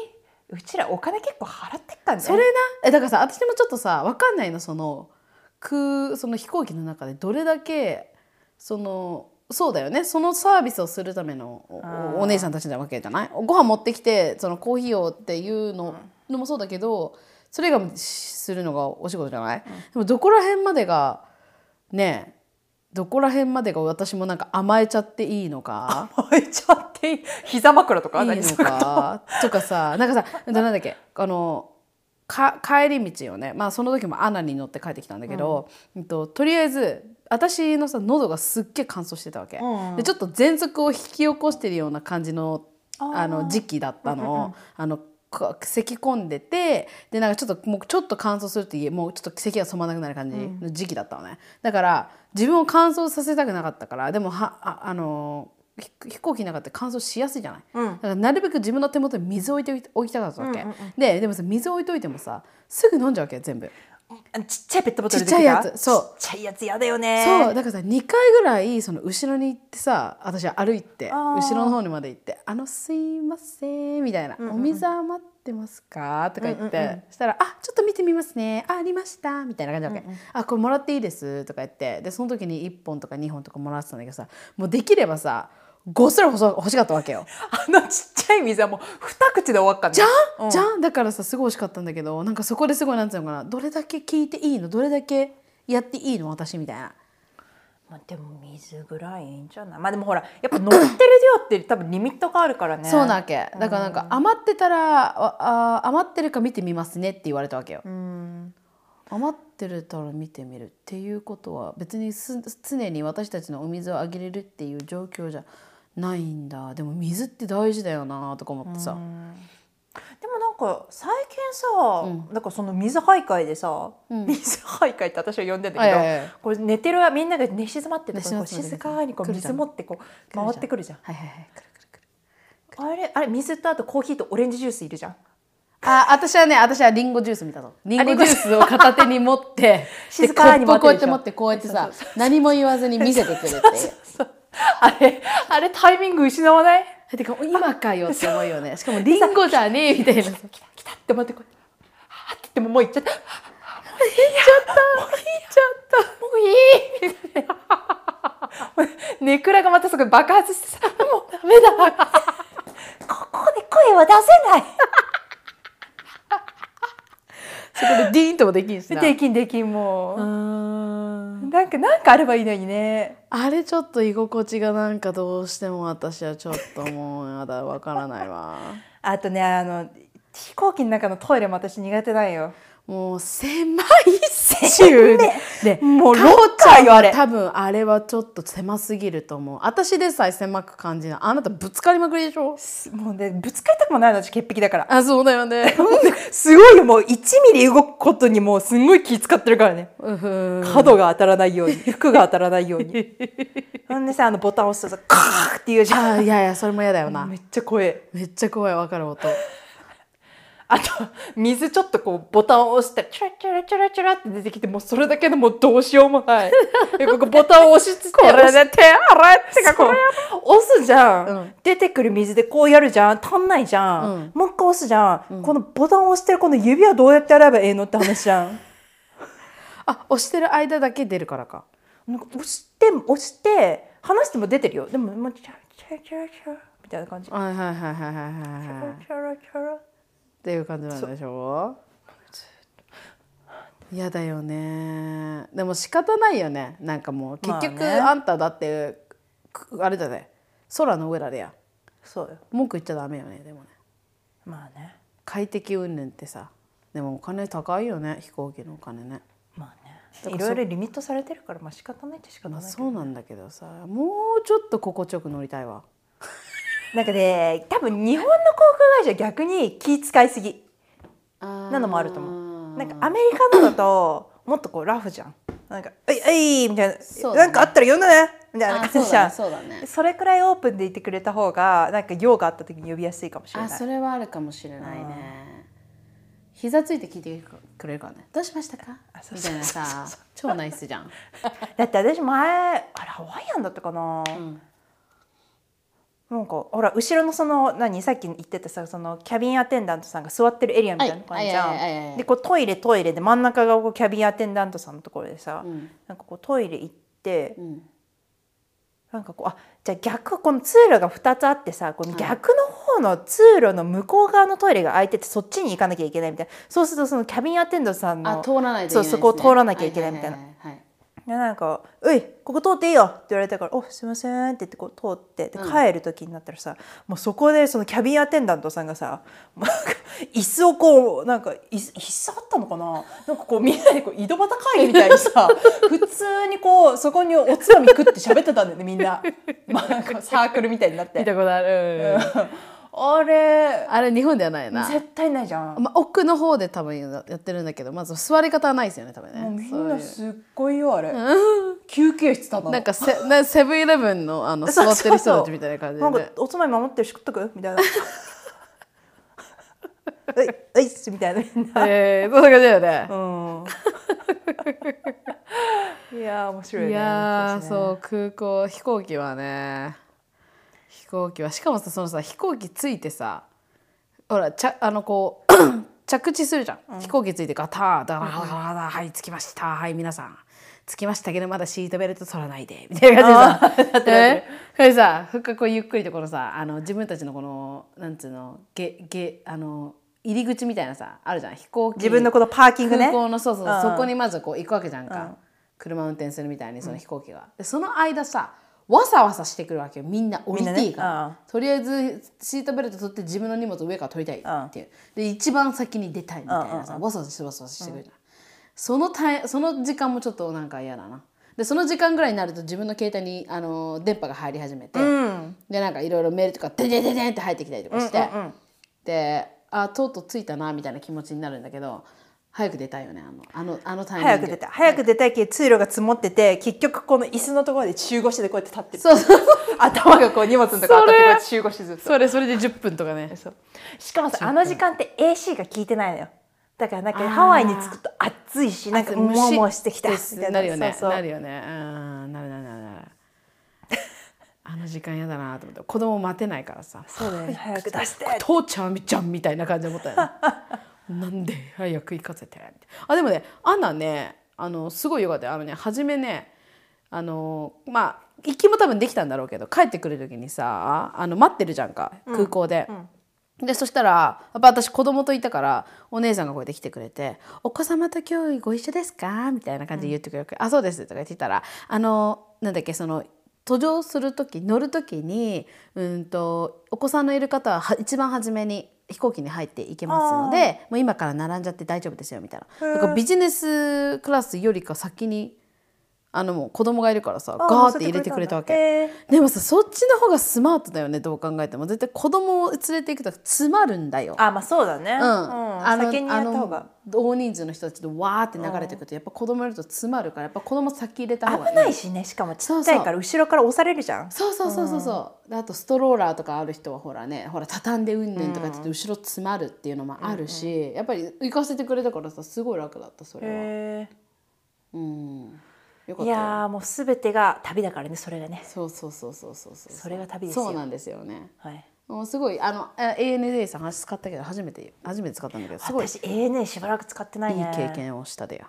うちらお金結構払ってっからね。それな？えだからさ私もちょっとさ分かんないの。その空その飛行機の中でどれだけそのそうだよね。そのサービスをするためのおおお姉さんたちなわけじゃない？ご飯持ってきてそのコーヒーをっていうの,、のもそうだけどそれがしするのがお仕事じゃない、でもどこら辺までがねえどこら辺までが私もなんか甘えちゃっていいのか？甘えちゃっていい？膝枕とかいいのか？とかさなんかさなんだっけ？あのか帰り道をねまあその時もアナに乗って帰ってきたんだけど、うん。ととりあえず私のさ喉がすっげえ乾燥してたわけ、うん。うんでちょっと喘息を引き起こしてるような感じのあの時期だったの,、あのか咳込んでてでなんかちょっともうちょっと乾燥するっていうもうちょっと咳が染まらなくなる感じの時期だったのね、だから自分を乾燥させたくなかったからでもはああのひ飛行機の中って乾燥しやすいじゃない、うん。だからなるべく自分の手元に水を置いておきたかったわけ、ででもさ水を置いといてもさすぐ飲んじゃうわけ全部、あちっちゃいペットボトルちっちゃいやつ。そう。ちっちゃいやつやだよね。そう。だからさ2回ぐらいその後ろに行ってさ私は歩いて後ろの方にまで行って「あのすいません」みたいな、お水余ってますか?」とか言って、そしたら「あちょっと見てみますね。あありました」みたいな感じなわけ、あこれもらっていいです」とか言ってでその時に1本とか2本とかもらってたんだけどさもうできればさ5すら欲し欲しかったわけよ。あのちっちゃい水はもう二口で終わっかんねじゃん、うん。じゃん？だからさすごい欲しかったんだけどなんかそこですごいなんていうのかな？どれだけ聞いていいの？どれだけやっていいの？私みたいな。まあ、でも水ぐらいいいんじゃない？まあでもほらやっぱ乗ってる量って多分リミットがあるからね。そうなわけ。だからなんか余ってたらああ余ってるか見てみますねって言われたわけよ。うん。余ってるたら見てみるっていうことは別にす常に私たちのお水をあげれるっていう状況じゃないんだ。でも水って大事だよなとか思ってさ、でもなんか最近さ、なんかその水徘徊でさ、うん。水徘徊って私は呼んでんだけど、はいはいはいこれ寝てるみんなが寝静まってると静かにこう水持ってこう回ってくるじゃん。はいはいはい。あれあれ水とあとコーヒーとオレンジジュースいるじゃん。あ私はね私はリンゴジュース見たの。リンゴジュース。を片手に持ってで [laughs] 静かにこうやって持ってこうやってさそう何も言わずに見せてくるって [laughs] いう。そうあれあれタイミング失わないてか今かよって思うよねしかもリンゴじゃねえみたいな来た来たって思ってこうはって言ってももう行っちゃったもういいみたいなネクラがまたそこで爆発してさもうダメだここで声は出せないそこでディーンともできんしな。できんできんもう。ーう、ん。なんかなんかあればいいのにね。あれちょっと居心地がなんかどうしても私はちょっともうやだわからないわ。[laughs] あとねあの飛行機の中のトイレも私苦手なんよもう狭いっちゅうでもうロッカーよあれ。多分あれはちょっと狭すぎると思う。私でさえ狭く感じない。あなたぶつかりまくりでしょ？もうねぶつかりたくもないの私潔癖だから。あそうだよね。すごいよもう1ミリ動くことにもうすんごい気使ってるからね。角が当たらないように服が当たらないように。ほんでさあのボタン押すとさカーって言うじゃん。あいやいやそれも嫌だよな。めっちゃ怖えめっちゃ怖いわかる音あと水ちょっとこうボタンを押してチュラチュラチュラチュラって出てきてもうそれだけでもうどうしようもない。で [laughs] ここボタンを押しつつこれで手洗ってかこれ。押すじゃん、うん。出てくる水でこうやるじゃん。足んないじゃん、うん。もう一回押すじゃん、このボタンを押してるこの指はどうやって洗えばええのって話じゃん。[laughs] あ押してる間だけ出るからか。なんか押して押して離しても出てるよ。でももうチャラチャラチャラチャラみたいな感じ。はいはいはいはいはいはいはいチャラチャラっていう感じなんでしょ？嫌だよね。でも仕方ないよね。なんかもう結局、まあね。あんただってくあれだね空の上だでや。そうよ。文句言っちゃダメよねでもね。まあね。快適云々ってさ。でもお金高いよね飛行機のお金ね。まあね。いろいろリミットされてるからまあ仕方ないって仕方まあないけどそうなんだけどさ。もうちょっと心地よく乗りたいわなんかね多分日本の航空会社逆に気使いすぎ。ななのもあると思う。なんかアメリカのだともっとこうラフじゃん。なんか「えいえい」みたいな、ね。なんかあったら呼んだね」みたいな感じじゃん。そうだねそれくらいオープンでいてくれた方がなんか用があった時に呼びやすいかもしれない。あそれはあるかもしれないね。膝ついて聞いてくれるからねどうしましたか？みたいなさ超ナイスじゃん。[laughs] だって私前あれハワイアンだったかな、んなんかほら後ろのその何さっき言ってたさそのキャビンアテンダントさんが座ってるエリアみたいな感じじゃん。でこうトイレトイレで真ん中がこうキャビンアテンダントさんのところでさ、ん。なんかこうトイレ行って、ん。なんかこうあじゃあ逆この通路が2つあってさこの逆の方の通路の向こう側のトイレが空いててそっちに行かなきゃいけないみたいな。そうするとそのキャビンアテンダントさんのあ通らないそうそこを通らなきゃいけないみたいな。はははいはいでなんか「おいここ通っていいよ」って言われたから「おすいません」って言ってこう通ってで帰る時になったらさ、もうそこでそのキャビンアテンダントさんがさ椅子をこうなんか椅子あったのかな？なんかこうみんなでこう井戸端会議みたいにさ [laughs] 普通にこうそこにおつまみ食って喋ってたんだよねみんな、[laughs] まあ、なんかサークルみたいになって。見たことある、あれ。あれ日本ではないな、絶対ないじゃん。まあ、奥の方で多分やってるんだけどまず座り方はないですよね多分ね。もうみんなすっごいよあれ。休憩室ただのなんかセなセブンイレブンのあの [laughs] 座ってる人たちみたいな感じで、なんかね、おつまみ守ってるし食っとくみたいな。[laughs] はい、はいっすみたいな。みんな。えー、そんな感じだよね、うん。[laughs] いやー面白いね。いやね。そう空港飛行機はね。飛行機はしかもさそのさ飛行機着いてさほらちゃあのこう [clears throat] 着地するじゃん、飛行機ついてガターダラダラダはい着きましたはい皆さん着きましたけどまだシートベルト取らないでみたいな感じでさえこれさふっかこうゆっくりとこのさあの自分たちのこのなんつうのげげあの入り口みたいなさあるじゃん飛行機自分のこのパーキングね空港のそうそう、うんそこにまずこう行くわけじゃんか、車運転するみたいにその飛行機が、でその間さわさわさしてくるわけよ。みんな降りていいから、ねとりあえずシートベルト取って自分の荷物上から取りたいっていう、で一番先に出たいみたいなさ、わさわさしてわさわさしてくるじゃん、そのタイその時間もちょっとなんか嫌だな。でその時間ぐらいになると自分の携帯にあの電波が入り始めて、うん。でなんかいろいろメールとかデデデデンって入ってきたりとかして、であとうとう着いたなみたいな気持ちになるんだけど早く出たいよねあのあのあのタイミング。早く出た。い。早く出たいけど通路が積もってて結局この椅子のところで中腰でこうやって立ってる。そうそう。頭がこう荷物のとこ当たってこう中腰ずっと。それそれで10分とかね。そう。しかもさあの時間って AC が効いてないのよ。だからなんかハワイに着くと暑いしなんかもわもわしてきたみたいな。なるよね。なるよね。うん。なるなるなるなる。[laughs] あの時間嫌だなと思って。子供待てないからさ。そうだよね。早く出して。父ちゃんみちゃんみたいな感じで思ったよねなんで早く行かせて？みたいなあでもねアンナねあのすごいよかったよ。あのね初めねあのまあ行きも多分できたんだろうけど帰ってくる時にさあの待ってるじゃんか空港で。でそしたらやっぱ私子供といたからお姉さんがこうやって来てくれて「お子様と今日ご一緒ですか?」みたいな感じで言ってくれて「あそうです」とか言ってたらあのなんだっけその途上する時乗る時にうんとお子さんのいる方はは一番初めに飛行機に入っていけますのでもう今から並んじゃって大丈夫ですよみたいな。だからビジネスクラスよりか先にあのもう子供がいるからさガーって入れてくれたわけ。でもさそっちの方がスマートだよねどう考えても。絶対子供を連れていくと詰まるんだよ。あまあそうだね。うん、あの先にやった方が。あの大人数の人たちとわーって流れてくるとやっぱ子供いると詰まるからやっぱ子供先入れた方が危ないしねしかもちっちゃいから後ろから押されるじゃん。そうそうそうそうそう、であとストローラーとかある人はほらねほら畳んでうんぬんとかって言って後ろ詰まるっていうのもあるし、やっぱり行かせてくれたからさすごい楽だったそれは。へうんいやーもう全てが旅だからねそれがね。そうそうそうそうそうそう。それが旅ですよ。そうなんですよね。はい。もうすごいあのあ ANA さん使ったけど初めて初めて使ったんだけどすごいい私 ANA しばらく使ってないいね経験をしたでよ。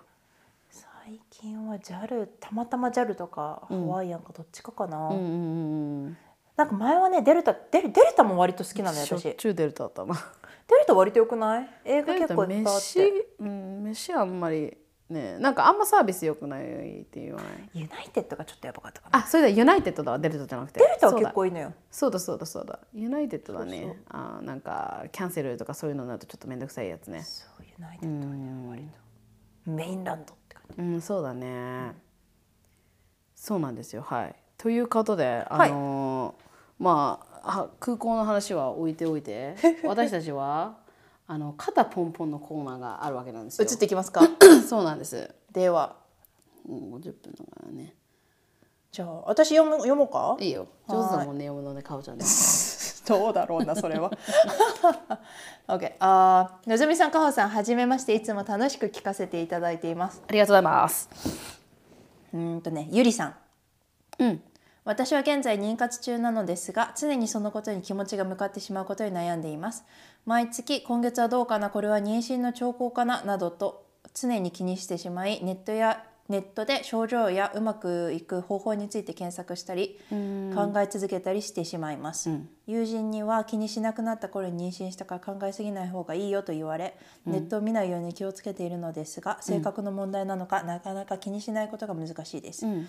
最近は JAL たまたま JAL とかハワイアンかどっちかかな、うんうんうんうん。なんか前はねデルタデルデルタも割と好きなのよしょ私デっちゅうデルタだったな。ルタ割と良くない？映画結構いっぱいあっ飯てうん飯あんまりねなんかあんまサービス良くないって言わない？ユナイテッドがちょっとやばかったかな。あそれだユナイテッドだわ。デルタじゃなくて。デルタは結構いいのよ。そうだそうだそうだ。ユナイテッドだね。そあーなんかキャンセルとかそういうのになるとちょっと面倒くさいやつね。そうユナイテッドはね割と mainland って感じ。うんそうだね。そうなんですよ。はい。ということであのーまあは空港の話は置いておいて。[laughs] 私たちはあの肩ポンポンのコーナーがあるわけなんですよ。移っていきますか？[coughs] そうなんです。では。もう50分だからね。じゃあ私読む読もうか？いいよ。上手だもんね読むのねかおちゃんね。[laughs] どうだろうなそれは。[laughs] OK あーのぞみさんかほさんはじめまして。いつも楽しく聞かせていただいています。ありがとうございます。うーんとねゆりさん。うん私は現在妊活中なのですが常にそのことに気持ちが向かってしまうことに悩んでいます。毎月今月はどうかなこれは妊娠の兆候かななどと常に気にしてしまいネットやネットで症状やうまくいく方法について検索したり考え続けたりしてしまいます、友人には気にしなくなった頃に妊娠したから考えすぎない方がいいよと言われ、ネットを見ないように気をつけているのですが性格の問題なのか、なかなか気にしないことが難しいです、うん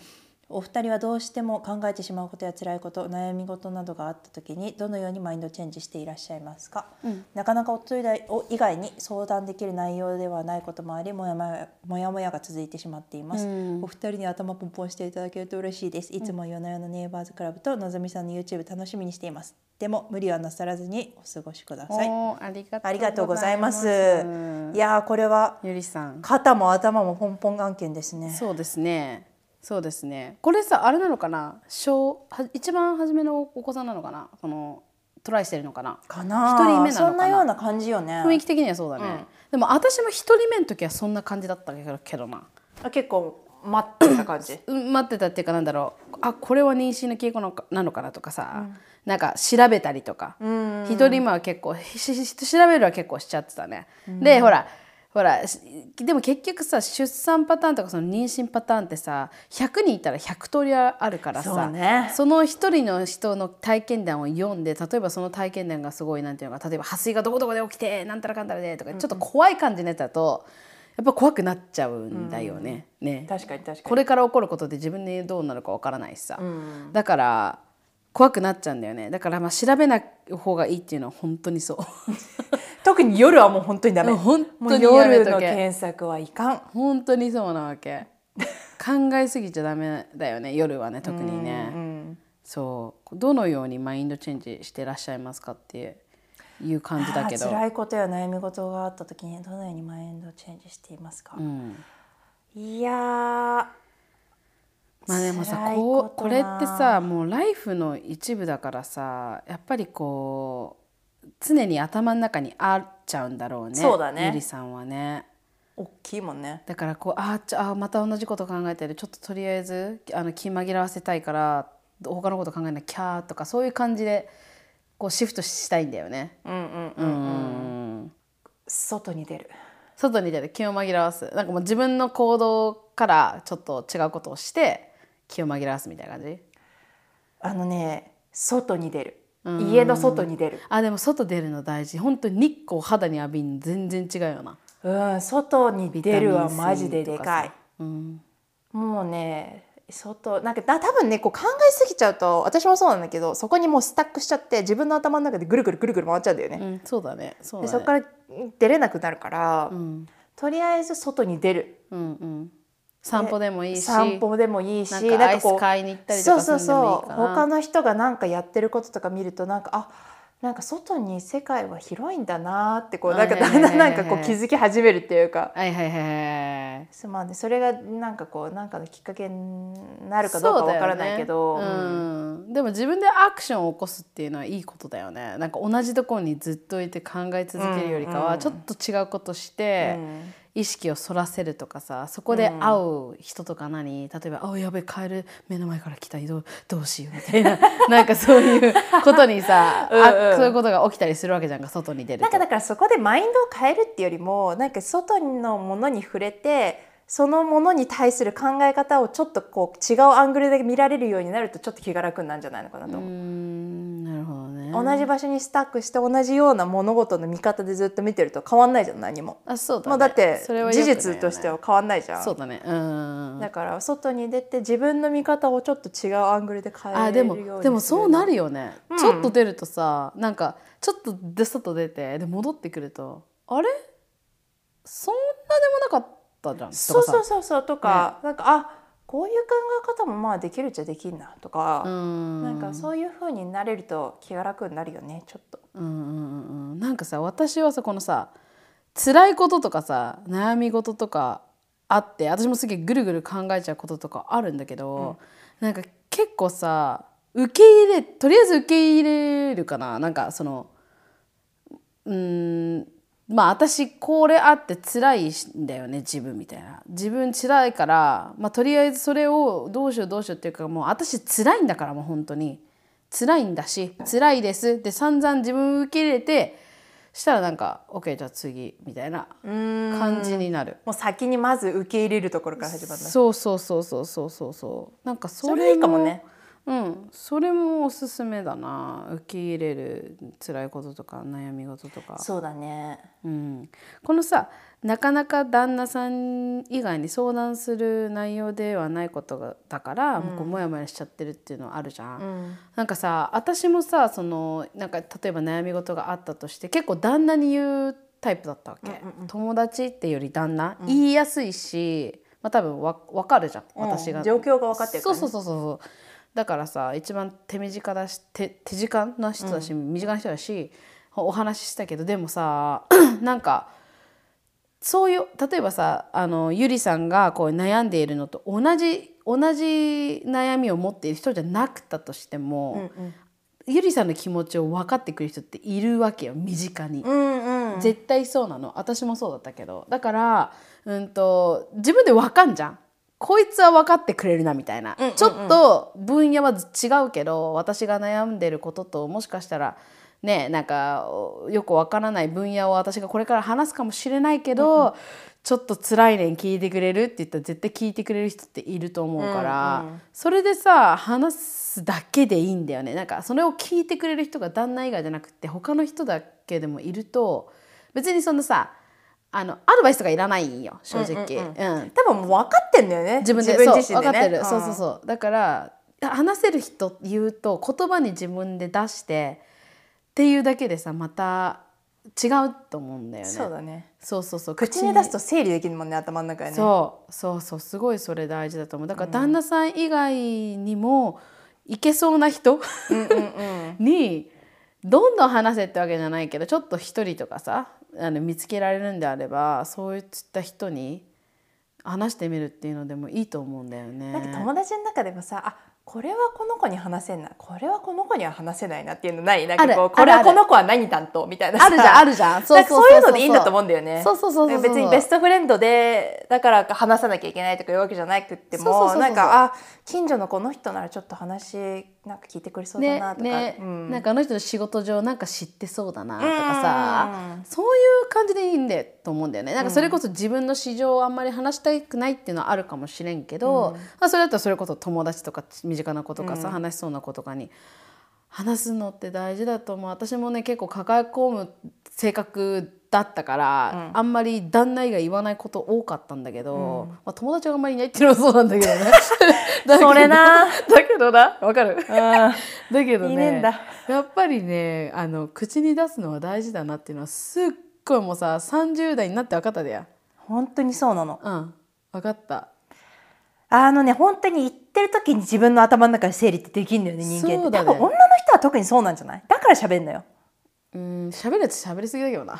お二人はどうしても考えてしまうことや辛いこと悩み事などがあった時にどのようにマインドチェンジしていらっしゃいますか、なかなか夫以外お以外に相談できる内容ではないこともありもやもやもやもやが続いてしまっています、お二人に頭ポンポンしていただけると嬉しいです。いつも夜な夜なネイバーズクラブとのぞみさんの YouTube 楽しみにしています。でも無理はなさらずにお過ごしください。ありがとうございます。うんいやーこれはゆりさん。肩も頭もポンポン案件ですね。そうですねそうですね。これさあれなのかな？小は一番初めのお子さんなのかな？このトライしてるのかな？かな。一人目なのかな？そんなような感じよね。雰囲気的にはそうだね、でも私も一人目の時はそんな感じだったけどけどなあ結構待ってた感じ。うん待ってたっていうかなんだろう。あこれは妊娠の傾向なのかなのかなとかさ、なんか調べたりとか、一人目は結構しし調べるは結構しちゃってたね。でほらほらしでも結局さ出産パターンとかその妊娠パターンってさ100人いたら100通りあるからさそうね。その一人の人の体験談を読んで例えばその体験談がすごいなんていうのか例えば破水がどこどこで起きてなんたらかんたらでとかちょっと怖い感じのやつだとやっぱ怖くなっちゃうんだよね。ね。確かに確かに。これから起こることで自分でどうなるかわからないしさ、だから怖くなっちゃうんだよね。だからまあ調べない方がいいっていうのは本当にそう。[laughs] 特に夜はもう本当にダメ。うん本当にもうやめとけ夜の検索はいかん。本当にそうなわけ。考えすぎちゃダメだよね夜はね特にね、そう。どのようにマインドチェンジしてらっしゃいますかっていう感じだけど。辛いことや悩み事があった時にどのようにマインドチェンジしていますか、うん。いやーまあでもさこうこれってなさもうライフの一部だからさやっぱりこう常に頭の中にあっちゃうんだろうねそうだね。ゆりさんはね。大きいもんね。だからこうああーまた同じこと考えてる。ちょっととりあえずあの気紛らわせたいから他のこと考えなきゃとかそういう感じでこうシフトしたいんだよね。うんうんううんん。外に出る。外に出て気を紛らわす。なんかもう自分の行動からちょっと違うことをして気を紛らわすみたいな感じ？あのね外に出る。家の外に出る。あでも外出るの大事。本当に日光肌に浴びるの全然違うよな。うん外に出るはマジででかい。うん。もうね外なんかだ多分ねこう考えすぎちゃうと私もそうなんだけどそこにもうスタックしちゃって自分の頭の中でぐるぐるぐるぐる回っちゃうんだよね、うん、そうだね。そうだね。でそこから出れなくなるから、うん。とりあえず外に出る。うんうん散歩でもいいし散歩でもいいしなんかアイス買いに行ったりとかそうそうそう他の人がなんかやってることとか見るとなんかあなんか外に世界は広いんだなってこうなんかだんだんなんかこう気づき始めるっていうか。はいはいはいまあねそれがなんかこうなんかのきっかけになるかどうかわからないけど、ね。うん、でも自分でアクションを起こすっていうのはいいことだよね。なんか同じところにずっといて考え続けるよりかはちょっと違うことして、意識をそらせるとかさそこで会う人とか何？例えば「あやべえカエル目の前から来たどうどうしよう」みたいな。[laughs] なんかそういうことにさうんうん。あそういうことが起きたりするわけじゃんか外に出ると。なんかだからそこでマインドを変えるっていうよりもなんか外のものに触れてそのものに対する考え方をちょっとこう違うアングルで見られるようになるとちょっと気が楽になるんじゃないのかなと思う。んなるほどね。同じ場所にスタックして同じような物事の見方でずっと見てると変わんないじゃん何も。あそうだ、ね、もうだって事実としては変わんないじゃん。そうだね。うん。だから外に出て自分の見方をちょっと違うアングルで変えあでもでもそうなるよね、うん。ちょっと出るとさなんかちょっとで外出てで戻ってくるとあれ？そんなでもなかったじゃん。そうそうそう。そうとか、なんかあこういう考え方もまあできるっちゃできんなとか、うん。なんかそういう風になれると気が楽になるよねちょっと。うんうんうんうん。なんかさ私はさこのさ辛いこととかさ悩み事とかあって私もすげえぐるぐる考えちゃうこととかあるんだけど、なんか結構さ受け入れとりあえず受け入れるかな。なんかそのうーんまあ私これあって辛いんだよね自分みたいな自分辛いから、まあ、とりあえずそれをどうしようどうしようっていうかもう私辛いんだからもう本当に辛いんだし辛いですで散々自分を受け入れてしたらなんか OK じゃあ次みたいな感じになる。もう先にまず受け入れるところから始まる。そうそうそうそうそうそうそうなんかそれもそれいいかもね。うん。それもおすすめだな。受け入れる辛いこととか悩み事とか。そうだね。うん、このさなかなか旦那さん以外に相談する内容ではないことがだから、もうこうモヤモヤしちゃってるっていうのはあるじゃん。うん。なんかさ私もさそのなんか例えば悩み事があったとして結構旦那に言うタイプだったわけ、友達っていうより旦那、言いやすいし、まあ、多分わ分かるじゃん。私が、うん。状況が分かってるから、ね。そうそうそうそうだからさ一番手短だし手手近な人だし、身近な人だしお話ししたけどでもさ [coughs] なんかそういう例えばさあのゆりさんがこう悩んでいるのと同じ同じ悩みを持っている人じゃなくたとしても、ゆりさんの気持ちを分かってくる人っているわけよ身近に。うんうん。絶対そうなの。私もそうだったけど。だから、うん、と自分で分かんじゃんこいつは分かってくれるなみたいな、うんうんうん。ちょっと分野は違うけど私が悩んでることともしかしたらねなんかよく分からない分野を私がこれから話すかもしれないけど、ちょっと辛いねん聞いてくれるって言ったら絶対聞いてくれる人っていると思うから、うんうんそれでさ話すだけでいいんだよね。なんかそれを聞いてくれる人が旦那以外じゃなくて他の人だけでもいると別にそのさあのアドバイスとかいらないんよ正直。うんうん多分もう分かってんだよね。自分で自身でね。分かってる、そうそうそう。だから話せる人言うと言葉に自分で出してっていうだけでさまた違うと思うんだよね。そうだね。そうそうそう。口に出すと整理できるもんね頭の中でね。そう。そうそうすごいそれ大事だと思う。だから旦那さん以外にもいけそうな人うん。[laughs] にどんどん話せってわけじゃないけどちょっと一人とかさあの見つけられるんであればそういった人に話してみるっていうのでもいいと思うんだよね。なんか友達の中でもさあこれはこの子に話せんなこれはこの子には話せないなっていうのない？なんかこうこれはこの子は何担当みたいなさ。あるじゃんあるじゃん。なんかそういうのでいいんだと思うんだよね。そうそうそうそうそう。別にベストフレンドでだから話さなきゃいけないとかいうわけじゃなくってもそうそうそうそう。なんかあ近所のこの人ならちょっと話なんか聞いてくれそうだねなとか、ね、うん。なんかあの人の仕事上なんか知ってそうだなとかさ、うんそういう感じでいいんだと思うんだよね。なんかそれこそ自分の市場をあんまり話したくないっていうのはあるかもしれんけど、まあ、それだったらそれこそ友達とか身近な子とかさ、話しそうな子とかに話すのって大事だと思う。私もね結構抱え込む性格だったから、あんまり旦那以外言わないこと多かったんだけど、まあ、友達があんまりいないっていうのはそうなんだけどね。[laughs] だけどそれな。だけどな。わかる。あ [laughs] だけどね。やっぱりねあの口に出すのは大事だなっていうのはすっごいもうさ30代になって分かったでや本当にそうなの。うん。分かった。あのね本当に言ってる時に自分の頭の中で整理ってできるんだよね人間って、そうだね。多分女の人は特にそうなんじゃない？だから喋んのよ。うん喋るやつ喋りすぎだけどな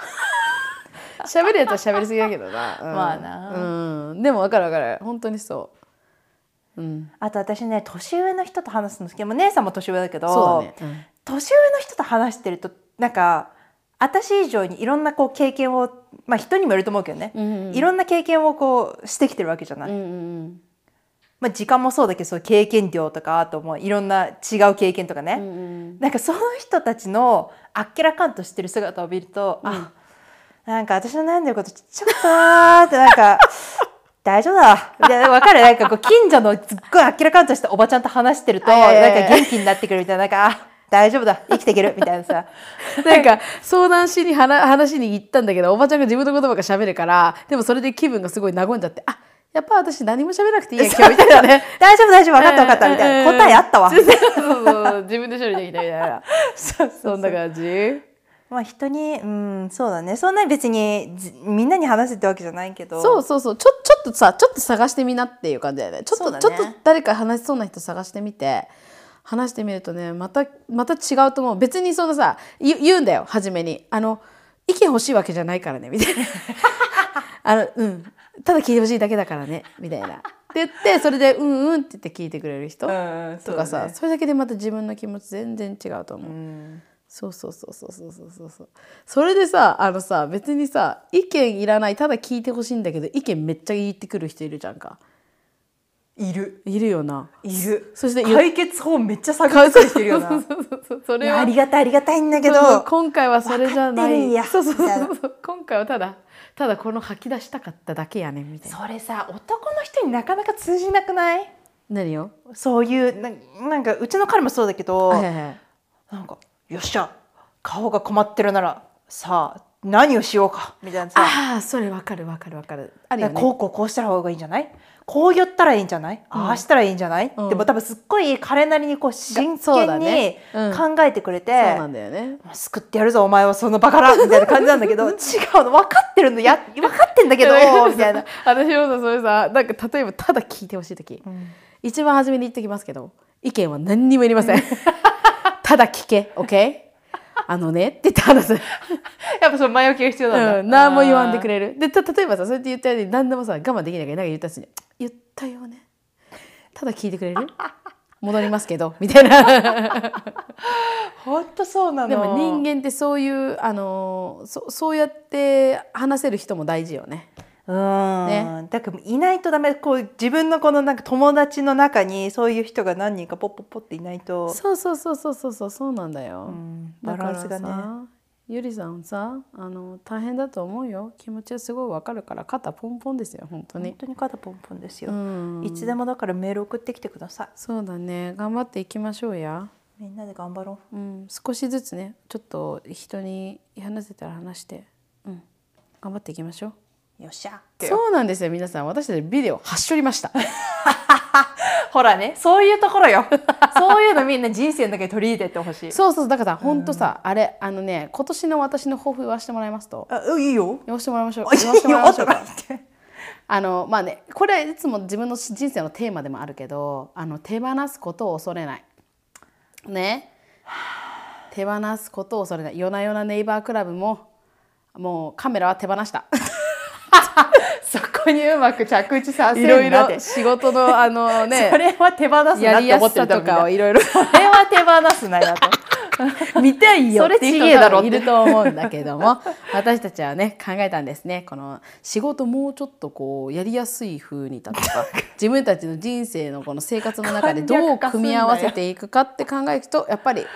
喋るやつは喋りすぎだけどな、うん。まあな。うん。でも分かる分かる。本当にそう。うん。あと私ね年上の人と話すの好き。でも姉さんも年上だけどそうだね、うん。年上の人と話してるとなんか私以上にいろんなこう経験をまあ人にもよると思うけどね、うんうんいろんな経験をこうしてきてるわけじゃない、うんうんまあ、時間もそうだけどそう経験量とかあともういろんな違う経験とかね、うんうんなんかその人たちのあっけらかんとしてる姿を見ると、あなんか私の悩んでることちっちゃかったなーってなんか [laughs] 大丈夫だみたいなわかる？なんかこう近所のすっごいあっけらかんとしたおばちゃんと話してるとなんか元気になってくるみたいな。なんかあ大丈夫だ。生きていけるみたいなさ。[laughs] なんか相談しに話話に行ったんだけどおばちゃんが自分の言葉が喋るからでもそれで気分がすごい和んじゃってあやっぱ私何も喋らなくていいや今日みたいなね。[laughs] 大丈夫大丈夫分かった分かったみたいな。答えあったわ。自分で処理できたみたいな。そんな感じ？まあ人にうんそうだね。そんなに別にずみんなに話せってわけじゃないけど。そうそうそう。ちょちょっとさちょっと探してみなっていう感じだよね。ちょっと、ね。ちょっと誰か話しそうな人探してみて。話してみるとねまたまた違うと思う。別にそのさ言言うんだよ。初めに。あの意見欲しいわけじゃないからね。みたいな。[laughs] あのうん。ただ聞いてほしいだけだからね。みたいな。って言ってそれでうんうんって言って聞いてくれる人うんとかさ、そうだね。それだけでまた自分の気持ち全然違うと思う。うんそうそうそうそうそうそうそう。そうそれでさあのさ別にさ意見いらないただ聞いてほしいんだけど意見めっちゃ言ってくる人いるじゃんか。いる。いるよな。いる。そして解決法めっちゃ探ってきてるよな。それはありがたいありがたいんだけど今回はそれじゃな分かってるんや。いそうそうそうそう。今回はただただこの吐き出したかっただけやねんみたいな。それさ男の人になかなか通じなくない？何よそういうななんかうちの彼もそうだけど、はいはいはい。なんか「よっしゃ顔が困ってるならさあ何をしようか」みたいなさ。ああそれわかるわかるわかる。あね。こうこうこうした方がいいんじゃない？こう言ったらいいんじゃない、ああしたらいいんじゃない、うん。でも多分すっごい彼なりにこう真そうだ剣に考えてくれて、そうなんだよね。救ってやるぞお前はそのバカら [laughs] みたいな感じなんだけど違うの分かってるのや分かってんだけど [laughs] みたいな。私もさそれさなんか例えばただ聞いてほしい時、一番初めに言ってきますけど意見は何にもいりません [laughs] ただ聞け OK? あのねって言って話す、やっぱその前置きが必要なんだ。うん、何も言わんでくれ。れるでた例えばさそうやって言ったように何でもさ我慢できないからなんか言ったやつに「言ったよねただ聞いてくれる？[laughs] 戻りますけど」みたいな本当そうなの。でも人間ってそういうあのそそうやって話せる人も大事よねうん、ね。だからいないとダメこう自分のこのなんか友達の中にそういう人が何人かポッポッポっていないと、そうそうそうそうそうそうそうなんだよ、うんだからバランスがね。さゆりさんさあの大変だと思うよ。気持ちはすごいわかるから肩ポンポンですよ本当に。本当に肩ポンポンですよ、うん。いつでもだからメール送ってきてください。そうだね頑張っていきましょうや。みんなで頑張ろう。ん、少しずつねちょっと人に話せたら話して、うん、頑張っていきましょううよっしゃ。そうなんですよ皆さん。私たちビデオ発しとりました。[laughs] ほらねそういうところよ。[laughs] そういうのみんな人生の中に取り入れてほしい。そうそうだから本当さ、あれあのね今年の私の抱負言わせてもらいますと。あいいよ。言わせてもらいましょう。[laughs] い言わせてもらいましょうか。あのまあねこれはいつも自分の人生のテーマでもあるけどあの手放すことを恐れない。ね。手放すことを恐れない。夜な夜なネイバークラブももうカメラは手放した。そこにうまく着地させいろいろるなって仕事のあのねそれは手放すなやりって思ってやすさとる。人もいるかをいろいろ。それは手放すなよと [laughs] 見たいよそれっていうちげえだろいると思うんだけども。私たちはね考えたんですね。この仕事もうちょっとこうやりやすい風にだとか [laughs] 自分たちの人生のこの生活の中でどう組み合わせていくかって考えるとやっぱり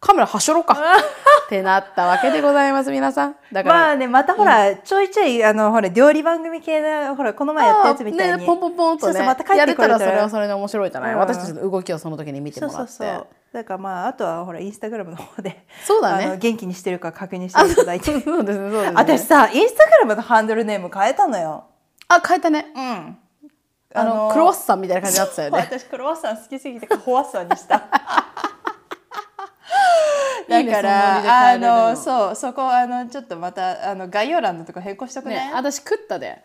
カメラはしょろうか [laughs] ってなったわけでございます皆さん。だから、まあねまたほら、ちょいちょいあのほら料理番組系のほらこの前やったやつみたいに、ね、ポンポンポンとねそうそうまた帰ってくれたら。らそれはそれで面白いじゃない、うん。私たちの動きをその時に見てそうもらって。そうそうだからまああとはほらインスタグラムの方でそうだね。元気にしてるか確認していただいて。そうですねそうです。ね私さインスタグラムのハンドルネーム変えたのよ。あ変えたね。うん。あのクロワッサンみたいな感じになってたよね。[laughs] 私クロワッサン好きすぎてホワッサンにしただからそのノリで変えられるの。あのそうそこあのちょっとまたあの概要欄のとこ変更しとくね。ね私食ったで。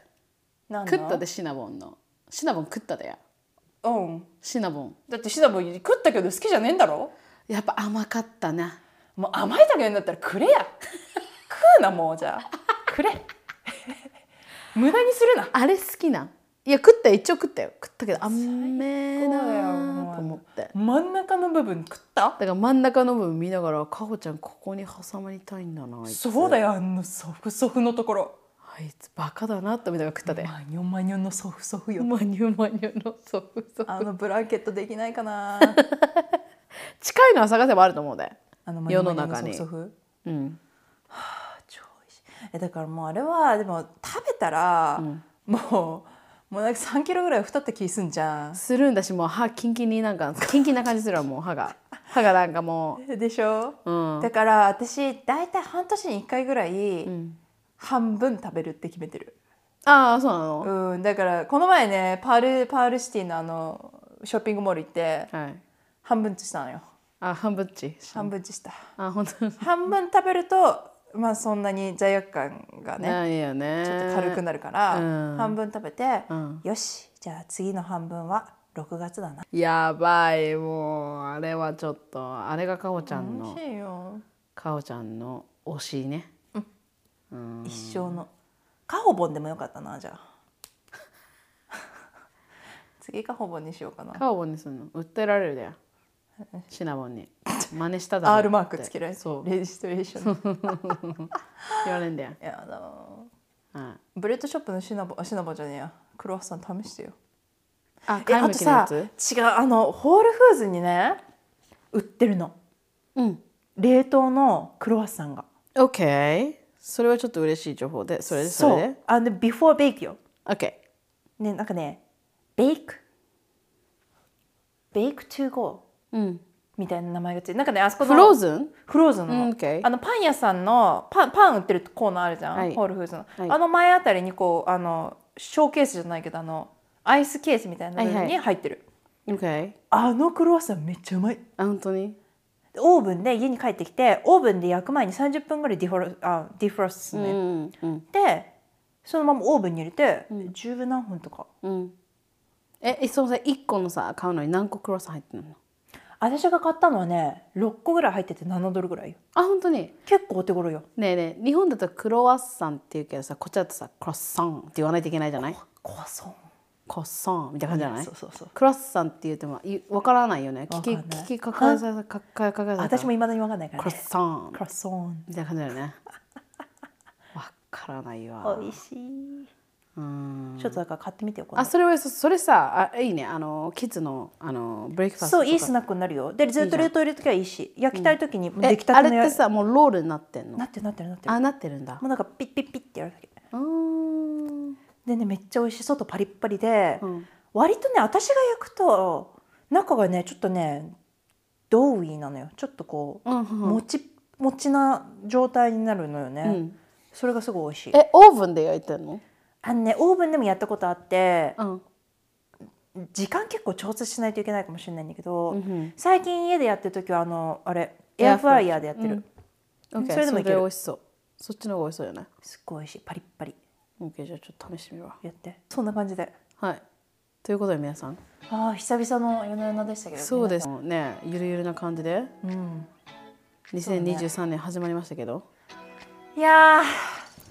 食ったでシナボンの。シナボン食ったで。やうん。シナボン。だってシナボン食ったけど好きじゃねえんだろ？やっぱ甘かったな。もう甘いだけんだったらくれや。食うなもうじゃあ。くれ。[laughs] 無駄にするな。あれ好きなんいや食ったよ。一応食ったよ。食ったけど甘めだよなと思って。真ん中の部分食った？だから真ん中の部分見ながらかほちゃんここに挟まりたいんだなそうだよあのソフソフのところ。あいつバカだなって思いながら食ったでマニョマニョのソフソフよ。マニュマニュのソフソフ。あのブランケットできないかな。[laughs] 近いのは探せばあると思うで。あの世の中に。ソフソフ？うん。超美味しい。えだからもうあれはでも食べたら、もうもうなんか3キロぐらい太った気すんじゃん。するんだしもう歯キンキンになんかキンキンな感じするわもう歯が。[laughs] 歯がなんかもでしょ、ううん。だから私大体半年に1回ぐらいん。半分食べるって決めてる、ああそうなの、うん、だからこの前ねパールパールシティのあのショッピングモール行ってはい。半分ちしたのよ。あ半分っち半分ちした。あ本当。に半分食べるとまあそんなに罪悪感がねね。ちょっと軽くなるから、うん。半分食べて、うん。よしじゃあ次の半分は6月だな。やばいもうあれはちょっとあれがかほちゃんの美味しいよ。かほちゃんの推しね。一生の。カホボンでもよかったなじゃあ。[laughs] 次カホボンにしようかな。カホボンにするの？訴えられるだよ [laughs] シナボンに。[laughs] 真似しただろ。R マークつけられそう。レジストレーション言われんだよ、やだ。はい、ブレッドショップのシナボンシナボンじゃねえや。クロワッサン試してよ。えあ貝むあとさきのやつ？違うあのホールフーズにね売ってるの。うん。冷凍のクロワッサンが。OK それはちょっと嬉しい情報で。それでそそう。れであで before bake よ。OK ねなんかね bake bake to go うんみたいな名前がついてなんかねあそこの frozen？フローズンの,、あのパン屋さんのパンパン売ってるコーナーあるじゃん、はい。ホールフーズの、はい。あの前あたりにこうあのショーケースじゃないけどあのアイスケースみたいなのにはいはい。入ってる、OK あのクロワッサンめっちゃうまい。あ本当に？オーブンで家に帰ってきてオーブンで焼く前に30分ぐらいディフォロあディフロストすね、んうんでそのままオーブンに入れて、十何分とか。うん。ええそのさ1個のさ買うのに何個クロワッサン入ってるの？私が買ったのはね6個ぐらい入ってて7ドルぐらいよ。あ本当に？結構お手頃よ。ねえねえ日本だとクロワッサンって言うけどさこっちだとさクロッサンって言わないといけないじゃない？コアソン。クロッサンみたいな感じじゃない？そうそうそう。クロッサンって言ってもいわからないよね。聞き聞きかかえさかかえかか私もいまだに分かんないからクロッねサン。クロソン。みたいな感じだよね。[laughs] わからないわ。美味しい。うんちょっとだから買ってみてよあそれはそそれさあいいね。あのキッズのあのブレイクファストそういいスなナックになるよ。でずっと冷凍入れときゃいいし焼きたい時にえ出来たてのやあれってさもうロールになってんの？なってるなってるなってる。あなってるんだ。もうなんかピッピッピッってやるだけ。うーん。でねめっちゃ美味しい。外パリッパリで、うん。割とね私が焼くと中がねちょっとねドーウィーなのよ。ちょっとこう、うんうん。もちもちな状態になるのよね、うん。それがすごい美味しい。えオーブンで焼いてんの？あのねオーブンでもやったことあってうん。時間結構調節しないといけないかもしれないんだけど、うん最近家でやってる時はあのあれエエアフライヤーでやってる、オッケーそれでもいける。美味しそう。そっちの方が美味しそうじゃないすっごい美味しい。パリッパリ。オッケーじゃあちょっと試してみるわ。やって。そんな感じで。はい。ということで皆さん。ああ久々の夜な夜なでしたけどそうですね。ゆるゆるな感じで。うん。2023年始まりましたけど。いや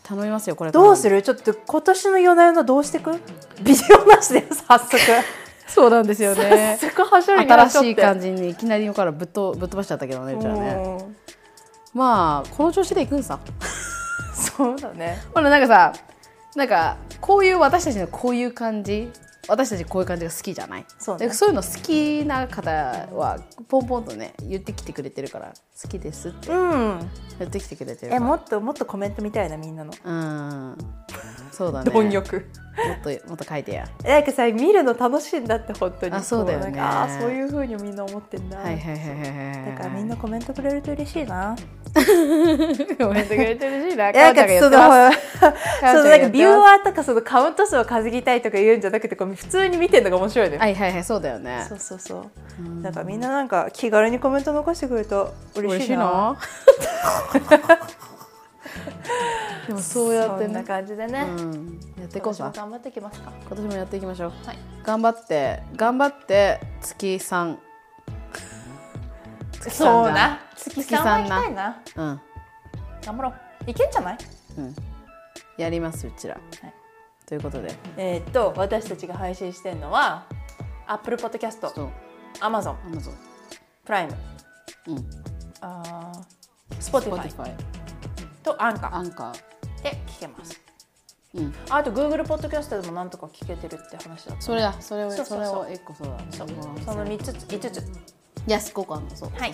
頼みますよこれーどうする？ちょっと今年の夜な夜などうしてく？ビデオなしで早速。[laughs] そうなんですよね。早速はしょりに新しい感じにいきなりからぶっとぶっ飛ばしちゃったけどねうちはね。ねまあこの調子でいくんさ。[laughs] そうだね。ほらなんかさなんかこういう私たちのこういう感じ私たちこういう感じが好きじゃない？そうね。でそういうの好きな方はポンポンとね言ってきてくれてるから好きですってうん。言ってきてくれてるえもっともっとコメント見たいなみんなの。うん。そうだね。貪欲もっともっと書いてや。なんかさ見るの楽しいんだって本当に。あそうだよね。あーそういう風にみんな思ってんだ、はいはいはいはいはいだからみんなコメントくれると嬉しいな。[laughs] コメントくれてるしいな。[laughs] なんかそのかそのなんかビューワーとかそのカウント数を稼ぎたいとか言うんじゃなくてこう普通に見てるのが面白いね。はいはいはいそうだよね。そうそうそう。だからみんななんか気軽にコメント残してくれると嬉しいな。[laughs] でもそうやってそんなね、感じでね。うん、やっていこうさ今年も頑張っていきますか？今年もやっていきましょう。はい。頑張って頑張って月3月そう三な。月月三は行きたいな。うん。頑張ろう。いけんじゃない？うん。やりますうちら、はい。ということで。えーっと私たちが配信してるのは Apple Podcast、そう。Amazon、Amazon プライム、うん。あー Spotify Spotify とアンカー。アンカー。で聞けます。うん。あと Google ポッドキャストでもなんとか聞けてるって話だった。それだ。それをそうそうそう。それを一個そうだそう。うん。その三つ五つ。安子感のそう。はい。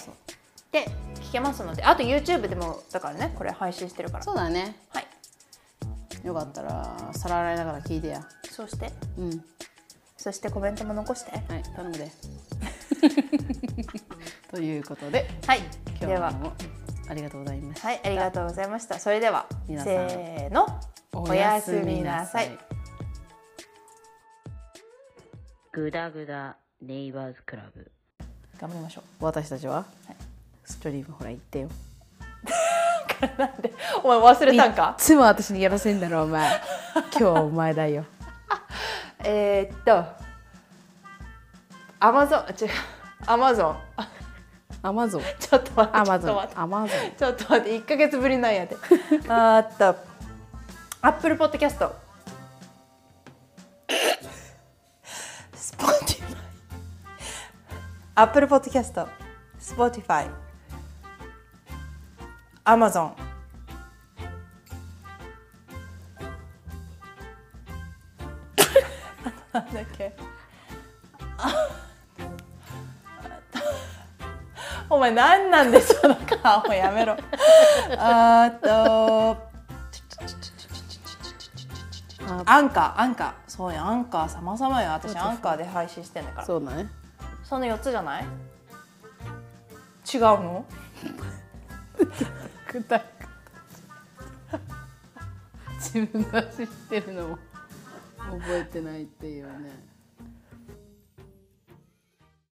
で聞けますので、あと YouTube でもだからねこれ配信してるから。そうだね。はい。よかったら皿洗いながら聞いてや。そして？うん。そしてコメントも残して？はい。頼むで。[laughs] ということではい。では。今日もありがとうございましたはいありがとうございました。それでは皆さんせーのおやすみなさい。グダグダネイバーズクラブ頑張りましょ私たちは、ストリームほら行ってよう。[laughs] なんでお前忘れたんいか？つも私にやらせんだろお前 [laughs] 今日はお前だよえー、っと Amazon 違う Amazon アマゾンちょっと待ってアマゾンちょっと待ってアマゾンちょっと待って1ヶ月ぶりなんやであーっと Apple Podcast Spotify Apple Podcast Spotify Amazon あとなんだっけお前何なんでその顔やめろ。あとアンカーアンカー。そうやアンカー。様々よ私アンカーで配信してんだから。そうだね。その4つじゃない？違うの？くだ自分が知ってるのも覚えてないっていうね